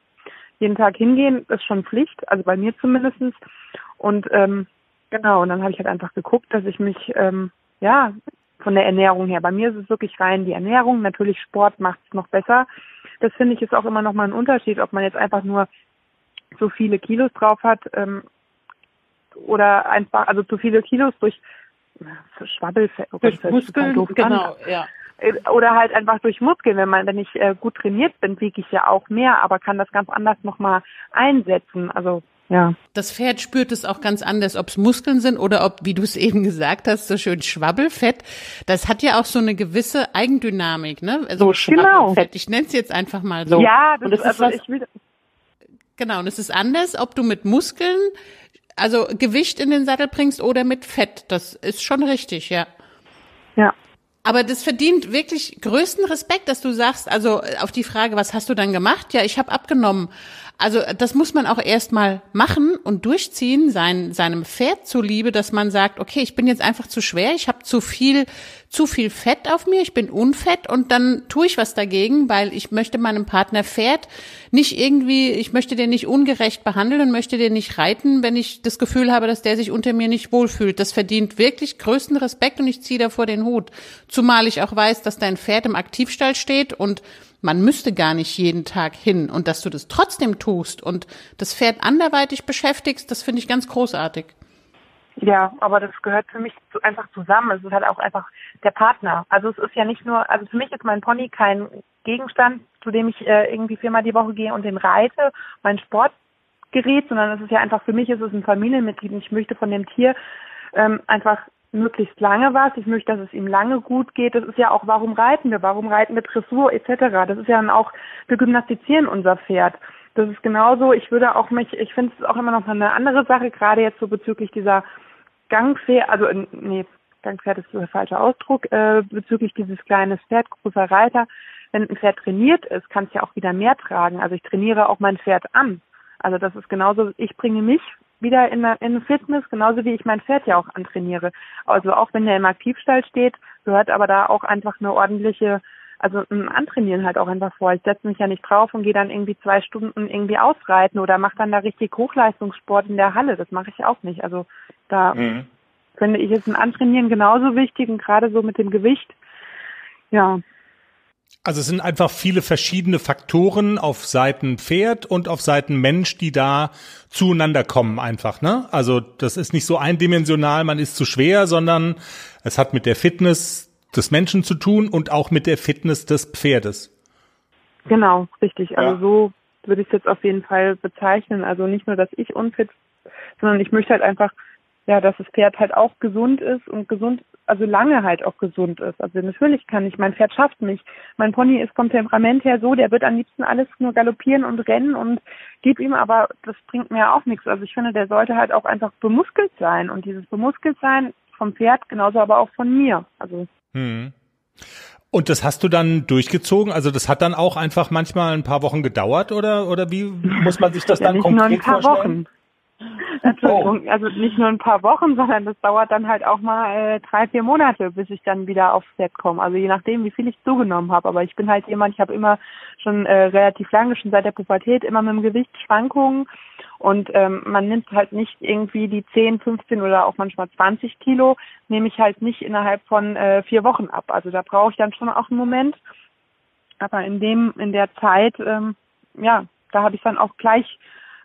jeden Tag hingehen ist schon Pflicht, also bei mir zumindestens. Und ähm, genau, und dann habe ich halt einfach geguckt, dass ich mich ähm, ja von der Ernährung her. Bei mir ist es wirklich rein die Ernährung. Natürlich Sport macht es noch besser. Das finde ich ist auch immer noch mal ein Unterschied, ob man jetzt einfach nur so viele Kilos drauf hat ähm, oder einfach also zu viele Kilos durch Schwabbelfett, oh durch Muskeln, genau, ja. Äh, oder halt einfach durch Muskeln. Wenn man, wenn ich äh, gut trainiert bin, wiege ich ja auch mehr, aber kann das ganz anders nochmal einsetzen. Also ja. Das Pferd spürt es auch ganz anders, ob es Muskeln sind oder ob, wie du es [laughs] eben gesagt hast, so schön Schwabbelfett. Das hat ja auch so eine gewisse Eigendynamik, ne? Also so, genau. Ich nenne es jetzt einfach mal so. Ja, das, das ist also was, ich will. Genau, und es ist anders, ob du mit Muskeln, also Gewicht in den Sattel bringst oder mit Fett. Das ist schon richtig, ja. Ja. Aber das verdient wirklich größten Respekt, dass du sagst, also auf die Frage, was hast du dann gemacht? Ja, ich habe abgenommen. Also das muss man auch erstmal machen und durchziehen, sein, seinem Pferd zuliebe, dass man sagt, okay, ich bin jetzt einfach zu schwer, ich habe zu viel, zu viel Fett auf mir, ich bin unfett und dann tue ich was dagegen, weil ich möchte meinem Partner Pferd nicht irgendwie, ich möchte den nicht ungerecht behandeln und möchte den nicht reiten, wenn ich das Gefühl habe, dass der sich unter mir nicht wohlfühlt. Das verdient wirklich größten Respekt und ich ziehe davor den Hut. Zumal ich auch weiß, dass dein Pferd im Aktivstall steht und man müsste gar nicht jeden Tag hin und dass du das trotzdem tust und das Pferd anderweitig beschäftigst, das finde ich ganz großartig. Ja, aber das gehört für mich einfach zusammen. Es ist halt auch einfach der Partner. Also es ist ja nicht nur, also für mich ist mein Pony kein Gegenstand, zu dem ich äh, irgendwie viermal die Woche gehe und den reite, mein Sportgerät, sondern es ist ja einfach, für mich ist es ein Familienmitglied und ich möchte von dem Tier ähm, einfach möglichst lange was. Ich möchte, dass es ihm lange gut geht. Das ist ja auch, warum reiten wir? Warum reiten wir Dressur etc.? Das ist ja dann auch, wir gymnastizieren unser Pferd. Das ist genauso. Ich würde auch mich, ich finde es auch immer noch eine andere Sache, gerade jetzt so bezüglich dieser Gangpferd, also nee, Gangpferd ist der falsche Ausdruck, äh, bezüglich dieses kleines Pferd, großer Reiter. Wenn ein Pferd trainiert ist, kann es ja auch wieder mehr tragen. Also ich trainiere auch mein Pferd an. Also das ist genauso, ich bringe mich wieder in, in Fitness, genauso wie ich mein Pferd ja auch antrainiere. Also auch wenn er im Aktivstall steht, gehört aber da auch einfach eine ordentliche, also ein Antrainieren halt auch einfach vor. Ich setze mich ja nicht drauf und gehe dann irgendwie zwei Stunden irgendwie ausreiten oder mache dann da richtig Hochleistungssport in der Halle. Das mache ich auch nicht. Also da mhm. finde ich es ein Antrainieren genauso wichtig und gerade so mit dem Gewicht. Ja, also es sind einfach viele verschiedene Faktoren auf Seiten Pferd und auf Seiten Mensch, die da zueinander kommen einfach, ne? Also das ist nicht so eindimensional, man ist zu schwer, sondern es hat mit der Fitness des Menschen zu tun und auch mit der Fitness des Pferdes. Genau, richtig. Also ja. so würde ich es jetzt auf jeden Fall bezeichnen. Also nicht nur, dass ich unfit, sondern ich möchte halt einfach, ja, dass das Pferd halt auch gesund ist und gesund also lange halt auch gesund ist. Also natürlich kann ich, mein Pferd schafft mich. Mein Pony ist vom Temperament her so, der wird am liebsten alles nur galoppieren und rennen und gib ihm, aber das bringt mir auch nichts. Also ich finde, der sollte halt auch einfach bemuskelt sein und dieses bemuskelt sein vom Pferd genauso aber auch von mir. Also. Hm. Und das hast du dann durchgezogen? Also das hat dann auch einfach manchmal ein paar Wochen gedauert oder oder wie muss man sich das ja, dann nicht konkret nur ein paar vorstellen? Wochen. [laughs] Entschuldigung, oh. also nicht nur ein paar Wochen, sondern das dauert dann halt auch mal äh, drei, vier Monate, bis ich dann wieder aufs Set komme. Also je nachdem, wie viel ich zugenommen habe. Aber ich bin halt jemand, ich habe immer schon äh, relativ lange, schon seit der Pubertät, immer mit dem Gewicht Schwankungen Und ähm, man nimmt halt nicht irgendwie die 10, 15 oder auch manchmal 20 Kilo, nehme ich halt nicht innerhalb von äh, vier Wochen ab. Also da brauche ich dann schon auch einen Moment. Aber in dem, in der Zeit, ähm, ja, da habe ich dann auch gleich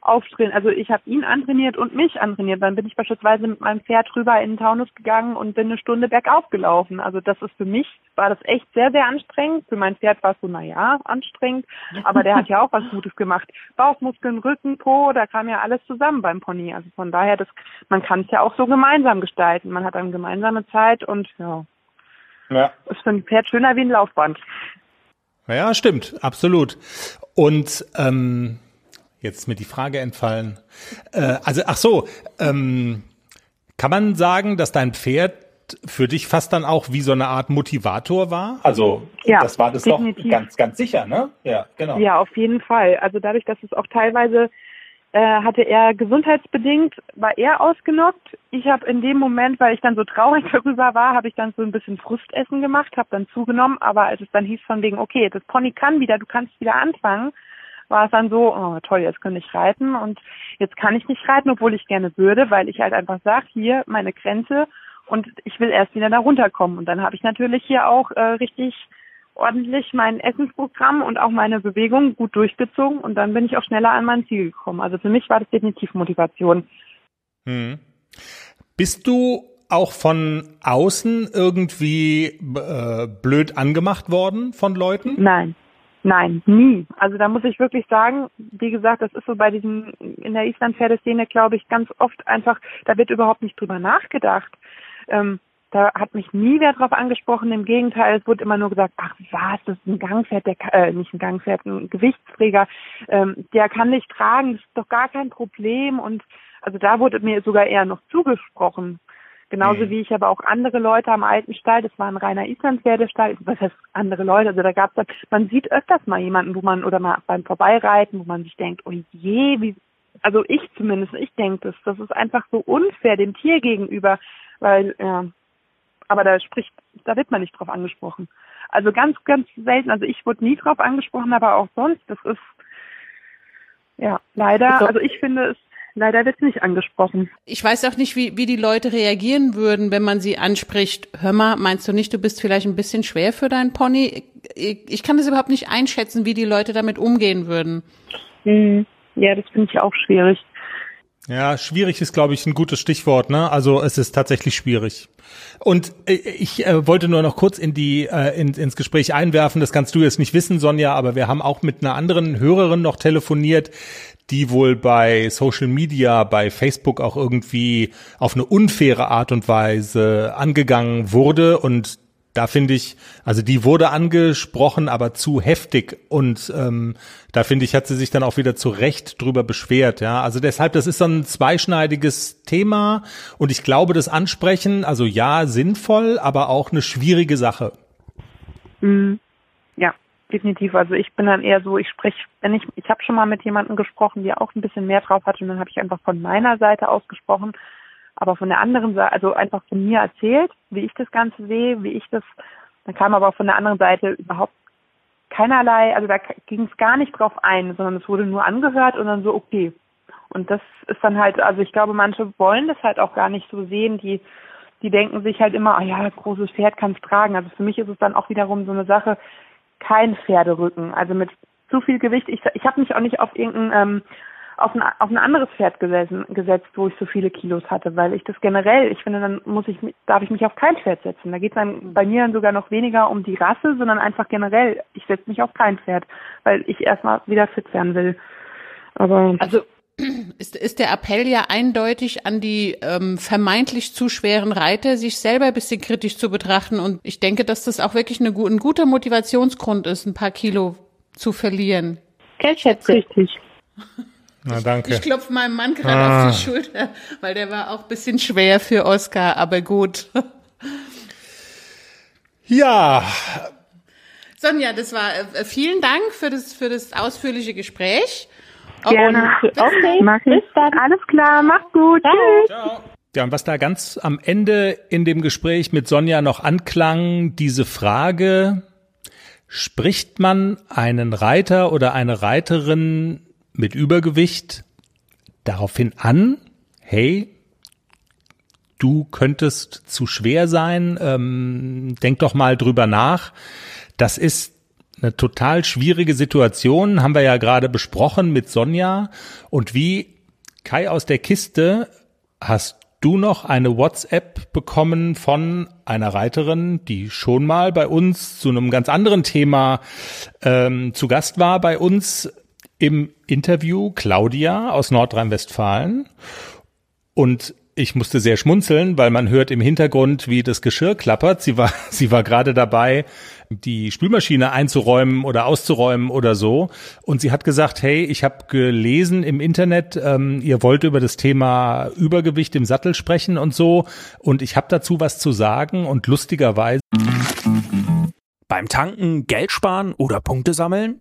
auftrainiert. Also ich habe ihn antrainiert und mich antrainiert. Dann bin ich beispielsweise mit meinem Pferd rüber in den Taunus gegangen und bin eine Stunde bergauf gelaufen. Also das ist für mich, war das echt sehr, sehr anstrengend. Für mein Pferd war es so, na ja, anstrengend. Aber der hat ja auch was Gutes gemacht. Bauchmuskeln, Rücken, Po, da kam ja alles zusammen beim Pony. Also von daher, das, man kann es ja auch so gemeinsam gestalten. Man hat dann gemeinsame Zeit und ja. Ja. Ist für ein Pferd schöner wie ein Laufband. Ja, stimmt, absolut. Und ähm, Jetzt ist mir die Frage entfallen. Äh, also, ach so, ähm, kann man sagen, dass dein Pferd für dich fast dann auch wie so eine Art Motivator war? Also, ja, das war das definitiv. doch ganz, ganz sicher, ne? Ja, genau. Ja, auf jeden Fall. Also dadurch, dass es auch teilweise äh, hatte er gesundheitsbedingt, war er ausgenockt. Ich habe in dem Moment, weil ich dann so traurig [laughs] darüber war, habe ich dann so ein bisschen Frustessen gemacht, habe dann zugenommen. Aber als es dann hieß von wegen, okay, das Pony kann wieder, du kannst wieder anfangen, war es dann so, oh toll, jetzt kann ich reiten und jetzt kann ich nicht reiten, obwohl ich gerne würde, weil ich halt einfach sage, hier meine Grenze und ich will erst wieder da runterkommen. Und dann habe ich natürlich hier auch äh, richtig ordentlich mein Essensprogramm und auch meine Bewegung gut durchgezogen und dann bin ich auch schneller an mein Ziel gekommen. Also für mich war das definitiv Motivation. Hm. Bist du auch von außen irgendwie äh, blöd angemacht worden von Leuten? Nein, Nein, nie. Also da muss ich wirklich sagen, wie gesagt, das ist so bei diesem, in der Island-Pferdeszene, glaube ich, ganz oft einfach, da wird überhaupt nicht drüber nachgedacht. Ähm, da hat mich nie wer drauf angesprochen. Im Gegenteil, es wurde immer nur gesagt, ach was, das ist ein Gangpferd, der äh, nicht ein Gangpferd, ein Gewichtsträger, ähm, der kann nicht tragen, das ist doch gar kein Problem. Und also da wurde mir sogar eher noch zugesprochen. Genauso mhm. wie ich aber auch andere Leute am alten Stall, das war ein reiner Islandpferdestall, was heißt andere Leute, also da gab es man sieht öfters mal jemanden, wo man, oder mal beim Vorbeireiten, wo man sich denkt, oh je, wie, also ich zumindest, ich denke das, das ist einfach so unfair dem Tier gegenüber, weil, ja, aber da spricht, da wird man nicht drauf angesprochen. Also ganz, ganz selten, also ich wurde nie drauf angesprochen, aber auch sonst, das ist, ja, leider, also ich finde es Leider wird nicht angesprochen. Ich weiß auch nicht, wie, wie die Leute reagieren würden, wenn man sie anspricht. Hör mal, meinst du nicht, du bist vielleicht ein bisschen schwer für deinen Pony? Ich, ich kann das überhaupt nicht einschätzen, wie die Leute damit umgehen würden. Hm. Ja, das finde ich auch schwierig. Ja, schwierig ist, glaube ich, ein gutes Stichwort. Ne? Also es ist tatsächlich schwierig. Und äh, ich äh, wollte nur noch kurz in die äh, in, ins Gespräch einwerfen. Das kannst du jetzt nicht wissen, Sonja, aber wir haben auch mit einer anderen Hörerin noch telefoniert, die wohl bei Social Media, bei Facebook auch irgendwie auf eine unfaire Art und Weise angegangen wurde und da finde ich, also die wurde angesprochen, aber zu heftig und ähm, da finde ich, hat sie sich dann auch wieder zu Recht drüber beschwert, ja. Also deshalb, das ist so ein zweischneidiges Thema und ich glaube, das Ansprechen, also ja, sinnvoll, aber auch eine schwierige Sache. Mhm definitiv. Also ich bin dann eher so, ich spreche, wenn ich, ich habe schon mal mit jemandem gesprochen, der auch ein bisschen mehr drauf hatte und dann habe ich einfach von meiner Seite aus gesprochen, aber von der anderen Seite, also einfach von mir erzählt, wie ich das Ganze sehe, wie ich das, dann kam aber von der anderen Seite überhaupt keinerlei, also da ging es gar nicht drauf ein, sondern es wurde nur angehört und dann so, okay. Und das ist dann halt, also ich glaube, manche wollen das halt auch gar nicht so sehen, die die denken sich halt immer, ah ja, großes Pferd kann es tragen. Also für mich ist es dann auch wiederum so eine Sache, kein Pferderücken. Also mit zu viel Gewicht. Ich, ich habe mich auch nicht auf irgendein ähm, auf ein, auf ein anderes Pferd gesessen, gesetzt, wo ich so viele Kilos hatte, weil ich das generell, ich finde, dann muss ich, darf ich mich auf kein Pferd setzen. Da geht es dann bei mir dann sogar noch weniger um die Rasse, sondern einfach generell, ich setze mich auf kein Pferd, weil ich erstmal wieder fit werden will. Aber also ist, ist der Appell ja eindeutig an die ähm, vermeintlich zu schweren Reiter, sich selber ein bisschen kritisch zu betrachten. Und ich denke, dass das auch wirklich eine, ein guter Motivationsgrund ist, ein paar Kilo zu verlieren. Geldschätze. Richtig. Na, danke. Ich, ich klopfe meinem Mann gerade ah. auf die Schulter, weil der war auch ein bisschen schwer für Oscar, aber gut. Ja. Sonja, das war äh, vielen Dank für das, für das ausführliche Gespräch. Gerne. okay, [laughs] mach ich. Bis dann. Alles klar, mach's gut. Ciao. Tschüss. Ja, und was da ganz am Ende in dem Gespräch mit Sonja noch anklang, diese Frage, spricht man einen Reiter oder eine Reiterin mit Übergewicht daraufhin an, hey, du könntest zu schwer sein, ähm, denk doch mal drüber nach. Das ist eine total schwierige Situation, haben wir ja gerade besprochen mit Sonja. Und wie Kai aus der Kiste hast du noch eine WhatsApp bekommen von einer Reiterin, die schon mal bei uns zu einem ganz anderen Thema ähm, zu Gast war bei uns im Interview, Claudia aus Nordrhein-Westfalen. Und ich musste sehr schmunzeln, weil man hört im Hintergrund, wie das Geschirr klappert. Sie war, [laughs] sie war gerade dabei, die Spülmaschine einzuräumen oder auszuräumen oder so. Und sie hat gesagt, hey, ich habe gelesen im Internet, ähm, ihr wollt über das Thema Übergewicht im Sattel sprechen und so. Und ich habe dazu was zu sagen und lustigerweise. Beim Tanken Geld sparen oder Punkte sammeln?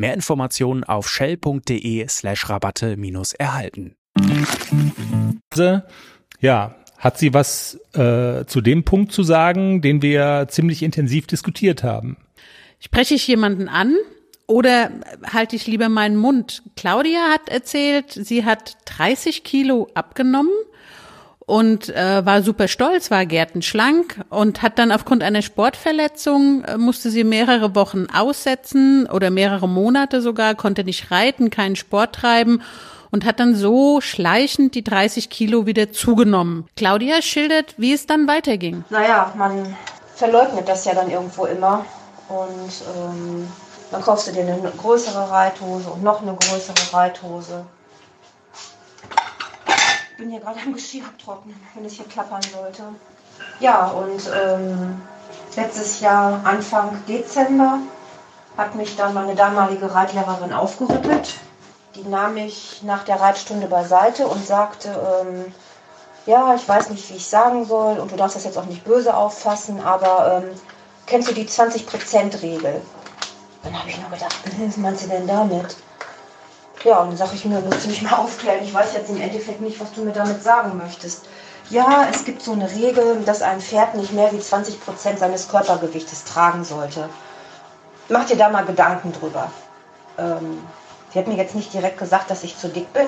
Mehr Informationen auf shell.de slash Rabatte minus erhalten. Ja, hat sie was äh, zu dem Punkt zu sagen, den wir ziemlich intensiv diskutiert haben? Spreche ich jemanden an oder halte ich lieber meinen Mund? Claudia hat erzählt, sie hat 30 Kilo abgenommen und äh, war super stolz, war gärtenschlank und hat dann aufgrund einer Sportverletzung äh, musste sie mehrere Wochen aussetzen oder mehrere Monate sogar, konnte nicht reiten, keinen Sport treiben und hat dann so schleichend die 30 Kilo wieder zugenommen. Claudia schildert, wie es dann weiterging. Naja, man verleugnet das ja dann irgendwo immer und ähm, dann kaufst du dir eine größere Reithose und noch eine größere Reithose bin hier gerade am Geschirr abtrocknen, wenn es hier klappern sollte. Ja, und ähm, letztes Jahr, Anfang Dezember, hat mich dann meine damalige Reitlehrerin aufgerüttelt. Die nahm mich nach der Reitstunde beiseite und sagte, ähm, ja, ich weiß nicht, wie ich sagen soll und du darfst das jetzt auch nicht böse auffassen, aber ähm, kennst du die 20%-Regel? Dann habe ich nur gedacht, [laughs] was meinst du denn damit? Ja, und dann sage ich mir, musst du mich mal [laughs] aufklären. Ich weiß jetzt im Endeffekt nicht, was du mir damit sagen möchtest. Ja, es gibt so eine Regel, dass ein Pferd nicht mehr wie 20 Prozent seines Körpergewichtes tragen sollte. Mach dir da mal Gedanken drüber. Ähm, sie hat mir jetzt nicht direkt gesagt, dass ich zu dick bin,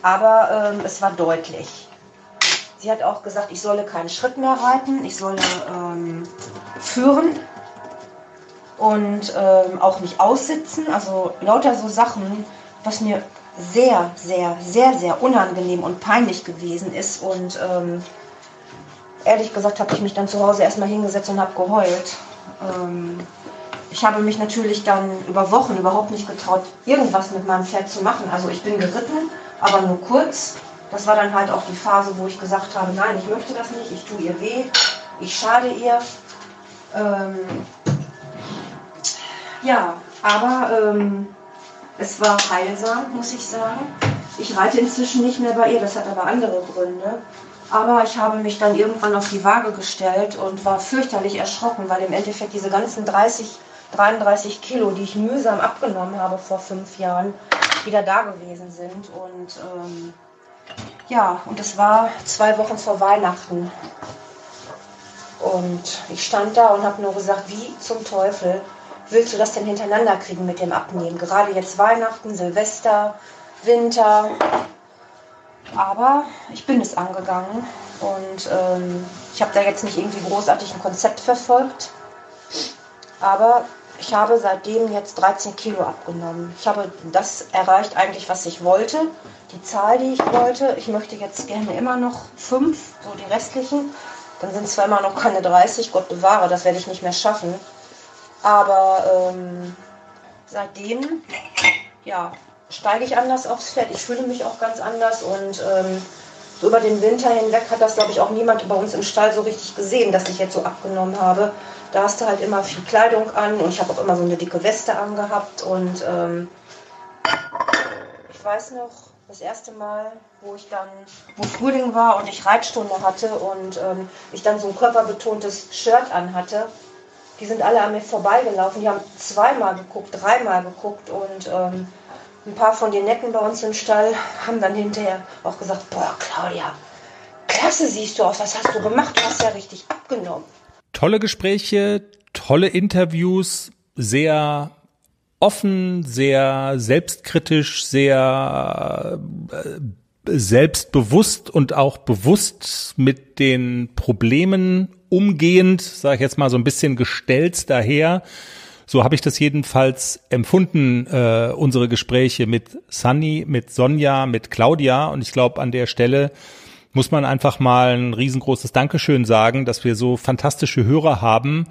aber ähm, es war deutlich. Sie hat auch gesagt, ich solle keinen Schritt mehr reiten, ich solle ähm, führen und ähm, auch nicht aussitzen. Also lauter so Sachen, was mir sehr, sehr, sehr, sehr unangenehm und peinlich gewesen ist. Und ähm, ehrlich gesagt habe ich mich dann zu Hause erstmal hingesetzt und habe geheult. Ähm, ich habe mich natürlich dann über Wochen überhaupt nicht getraut, irgendwas mit meinem Pferd zu machen. Also ich bin geritten, aber nur kurz. Das war dann halt auch die Phase, wo ich gesagt habe, nein, ich möchte das nicht, ich tue ihr weh, ich schade ihr. Ähm, ja, aber ähm, es war heilsam, muss ich sagen. Ich reite inzwischen nicht mehr bei ihr, das hat aber andere Gründe. Aber ich habe mich dann irgendwann auf die Waage gestellt und war fürchterlich erschrocken, weil im Endeffekt diese ganzen 30, 33 Kilo, die ich mühsam abgenommen habe vor fünf Jahren, wieder da gewesen sind. Und ähm, ja, und es war zwei Wochen vor Weihnachten. Und ich stand da und habe nur gesagt, wie zum Teufel willst du das denn hintereinander kriegen mit dem Abnehmen? Gerade jetzt Weihnachten, Silvester, Winter. Aber ich bin es angegangen und ähm, ich habe da jetzt nicht irgendwie großartig ein Konzept verfolgt. Aber ich habe seitdem jetzt 13 Kilo abgenommen. Ich habe das erreicht eigentlich, was ich wollte. Die Zahl, die ich wollte. Ich möchte jetzt gerne immer noch fünf, so die restlichen. Dann sind es zwar immer noch keine 30, Gott bewahre, das werde ich nicht mehr schaffen. Aber ähm, seitdem, ja, steige ich anders aufs Pferd. Ich fühle mich auch ganz anders und ähm, so über den Winter hinweg hat das, glaube ich, auch niemand bei uns im Stall so richtig gesehen, dass ich jetzt so abgenommen habe. Da hast du halt immer viel Kleidung an und ich habe auch immer so eine dicke Weste angehabt und ähm, ich weiß noch, Das erste Mal, wo ich dann, wo Frühling war und ich Reitstunde hatte und ähm, ich dann so ein körperbetontes Shirt anhatte, die sind alle an mir vorbeigelaufen. Die haben zweimal geguckt, dreimal geguckt und ähm, ein paar von den Necken bei uns im Stall haben dann hinterher auch gesagt, boah, Claudia, klasse siehst du aus, was hast du gemacht? Du hast ja richtig abgenommen. Tolle Gespräche, tolle Interviews, sehr offen, sehr selbstkritisch, sehr äh, selbstbewusst und auch bewusst mit den Problemen umgehend, sage ich jetzt mal so ein bisschen gestellt daher. So habe ich das jedenfalls empfunden, äh, unsere Gespräche mit Sunny, mit Sonja, mit Claudia. Und ich glaube, an der Stelle muss man einfach mal ein riesengroßes Dankeschön sagen, dass wir so fantastische Hörer haben,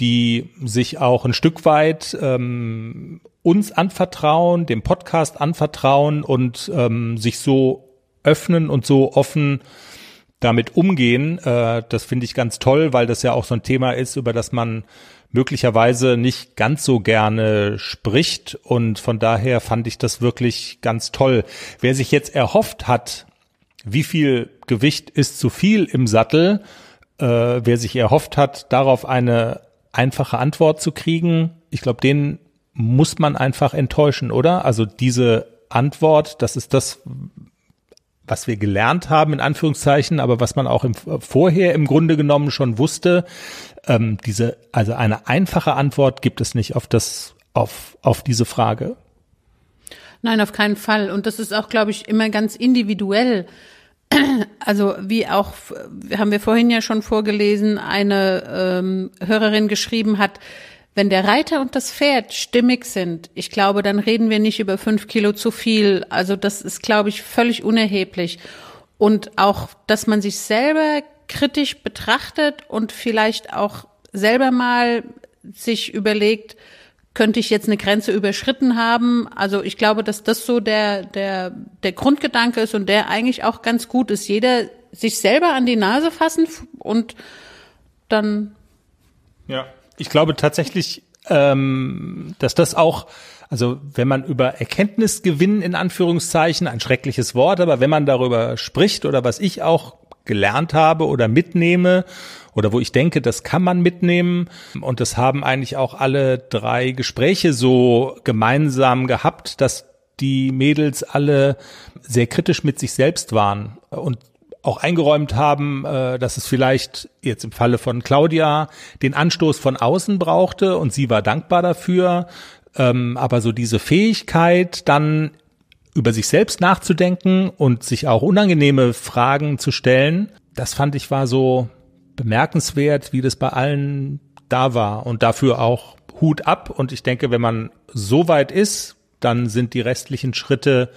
die sich auch ein Stück weit ähm, uns anvertrauen, dem Podcast anvertrauen und ähm, sich so öffnen und so offen damit umgehen. Äh, das finde ich ganz toll, weil das ja auch so ein Thema ist, über das man möglicherweise nicht ganz so gerne spricht. Und von daher fand ich das wirklich ganz toll. Wer sich jetzt erhofft hat, wie viel Gewicht ist zu viel im Sattel, äh, wer sich erhofft hat, darauf eine einfache Antwort zu kriegen, ich glaube, den muss man einfach enttäuschen, oder? Also diese Antwort, das ist das, was wir gelernt haben, in Anführungszeichen, aber was man auch im, vorher im Grunde genommen schon wusste. Ähm, diese, also eine einfache Antwort gibt es nicht auf das, auf, auf diese Frage. Nein, auf keinen Fall. Und das ist auch, glaube ich, immer ganz individuell. [clears throat] Also wie auch, haben wir vorhin ja schon vorgelesen, eine ähm, Hörerin geschrieben hat, wenn der Reiter und das Pferd stimmig sind, ich glaube, dann reden wir nicht über fünf Kilo zu viel. Also das ist, glaube ich, völlig unerheblich. Und auch, dass man sich selber kritisch betrachtet und vielleicht auch selber mal sich überlegt, könnte ich jetzt eine Grenze überschritten haben? Also ich glaube, dass das so der, der, der Grundgedanke ist und der eigentlich auch ganz gut ist. Jeder sich selber an die Nase fassen und dann. Ja. Ich glaube tatsächlich, ähm, dass das auch, also wenn man über Erkenntnisgewinn in Anführungszeichen, ein schreckliches Wort, aber wenn man darüber spricht oder was ich auch gelernt habe oder mitnehme oder wo ich denke, das kann man mitnehmen. Und das haben eigentlich auch alle drei Gespräche so gemeinsam gehabt, dass die Mädels alle sehr kritisch mit sich selbst waren. Und auch eingeräumt haben, äh, dass es vielleicht jetzt im Falle von Claudia den Anstoß von außen brauchte und sie war dankbar dafür. Ähm, aber so diese Fähigkeit, dann über sich selbst nachzudenken und sich auch unangenehme Fragen zu stellen, das fand ich war so bemerkenswert, wie das bei allen da war und dafür auch Hut ab. Und ich denke, wenn man so weit ist, dann sind die restlichen Schritte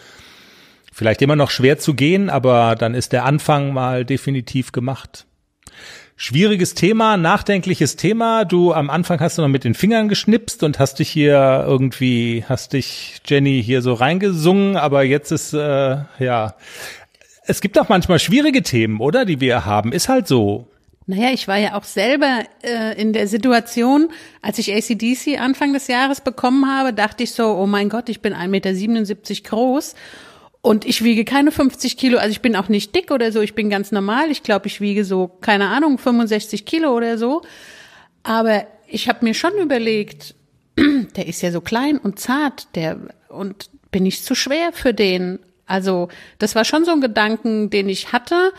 Vielleicht immer noch schwer zu gehen, aber dann ist der Anfang mal definitiv gemacht. Schwieriges Thema, nachdenkliches Thema. Du am Anfang hast du noch mit den Fingern geschnipst und hast dich hier irgendwie, hast dich Jenny hier so reingesungen, aber jetzt ist äh, ja, es gibt auch manchmal schwierige Themen, oder, die wir haben. Ist halt so. Naja, ich war ja auch selber äh, in der Situation, als ich ACDC Anfang des Jahres bekommen habe, dachte ich so, oh mein Gott, ich bin 1,77 Meter groß und ich wiege keine 50 Kilo, also ich bin auch nicht dick oder so, ich bin ganz normal. Ich glaube, ich wiege so, keine Ahnung, 65 Kilo oder so. Aber ich habe mir schon überlegt, [clears throat] der ist ja so klein und zart, der und bin ich zu schwer für den. Also das war schon so ein Gedanken, den ich hatte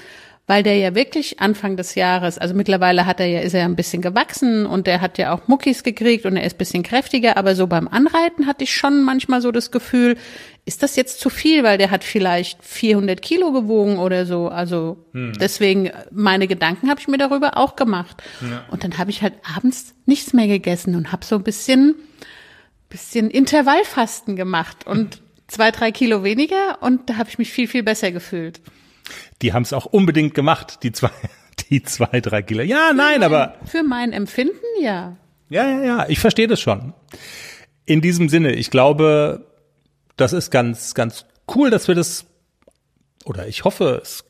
weil der ja wirklich Anfang des Jahres, also mittlerweile hat er ja, ist er ja ein bisschen gewachsen und der hat ja auch Muckis gekriegt und er ist bisschen kräftiger, aber so beim Anreiten hatte ich schon manchmal so das Gefühl, ist das jetzt zu viel, weil der hat vielleicht 400 Kilo gewogen oder so. Also hm. deswegen meine Gedanken habe ich mir darüber auch gemacht. Ja. Und dann habe ich halt abends nichts mehr gegessen und habe so ein bisschen, bisschen Intervallfasten gemacht und zwei, drei Kilo weniger und da habe ich mich viel, viel besser gefühlt die haben es auch unbedingt gemacht, die zwei, [laughs] die zwei, drei Kilo. Ja, für nein, mein, aber. Für mein Empfinden, ja. Ja, ja, ja, ich verstehe das schon. In diesem Sinne, ich glaube, das ist ganz, ganz cool, dass wir das, oder ich hoffe, es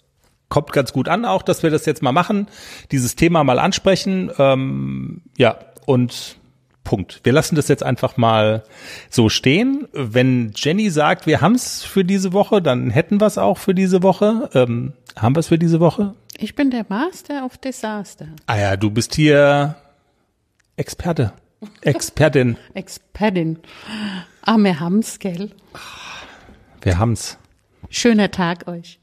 kommt ganz gut an auch, dass wir das jetzt mal machen, dieses Thema mal ansprechen. Ähm, ja, und Punkt. Wir lassen das jetzt einfach mal so stehen. Wenn Jenny sagt, wir haben's für diese Woche, dann hätten wir es auch für diese Woche. Ähm, haben wir es für diese Woche? Ich bin der Master of Disaster. Ah ja, du bist hier Experte. Expertin. [laughs] Expertin. Ah, wir haben's, gell? Wir haben's. Schöner Tag euch.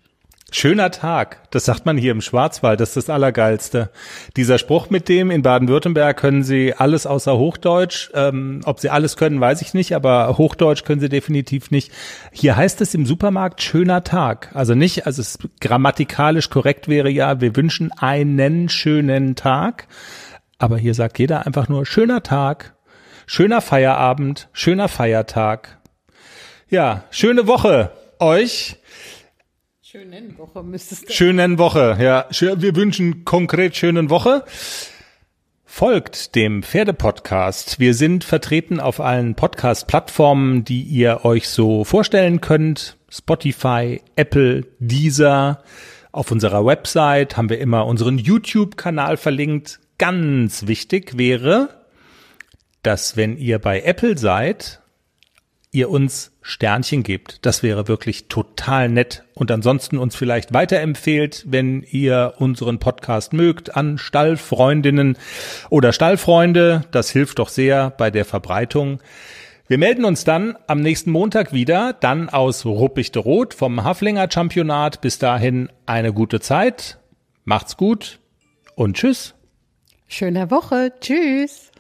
Schöner Tag, das sagt man hier im Schwarzwald, das ist das Allergeilste. Dieser Spruch mit dem, in Baden-Württemberg können Sie alles außer Hochdeutsch. Ähm, ob Sie alles können, weiß ich nicht, aber Hochdeutsch können Sie definitiv nicht. Hier heißt es im Supermarkt schöner Tag. Also nicht, also es grammatikalisch korrekt wäre ja, wir wünschen einen schönen Tag. Aber hier sagt jeder einfach nur schöner Tag, schöner Feierabend, schöner Feiertag. Ja, schöne Woche euch. Schönen Woche müsstest du. Schönen Woche, ja. Wir wünschen konkret schönen Woche. Folgt dem Pferdepodcast. Wir sind vertreten auf allen Podcast-Plattformen, die ihr euch so vorstellen könnt. Spotify, Apple, Deezer. Auf unserer Website haben wir immer unseren YouTube-Kanal verlinkt. Ganz wichtig wäre, dass wenn ihr bei Apple seid, ihr uns Sternchen gebt. Das wäre wirklich total nett. Und ansonsten uns vielleicht weiterempfehlt, wenn ihr unseren Podcast mögt, an Stallfreundinnen oder Stallfreunde. Das hilft doch sehr bei der Verbreitung. Wir melden uns dann am nächsten Montag wieder, dann aus Ruppichte Rot vom Haflinger Championat. Bis dahin eine gute Zeit. Macht's gut und tschüss. Schöne Woche. Tschüss.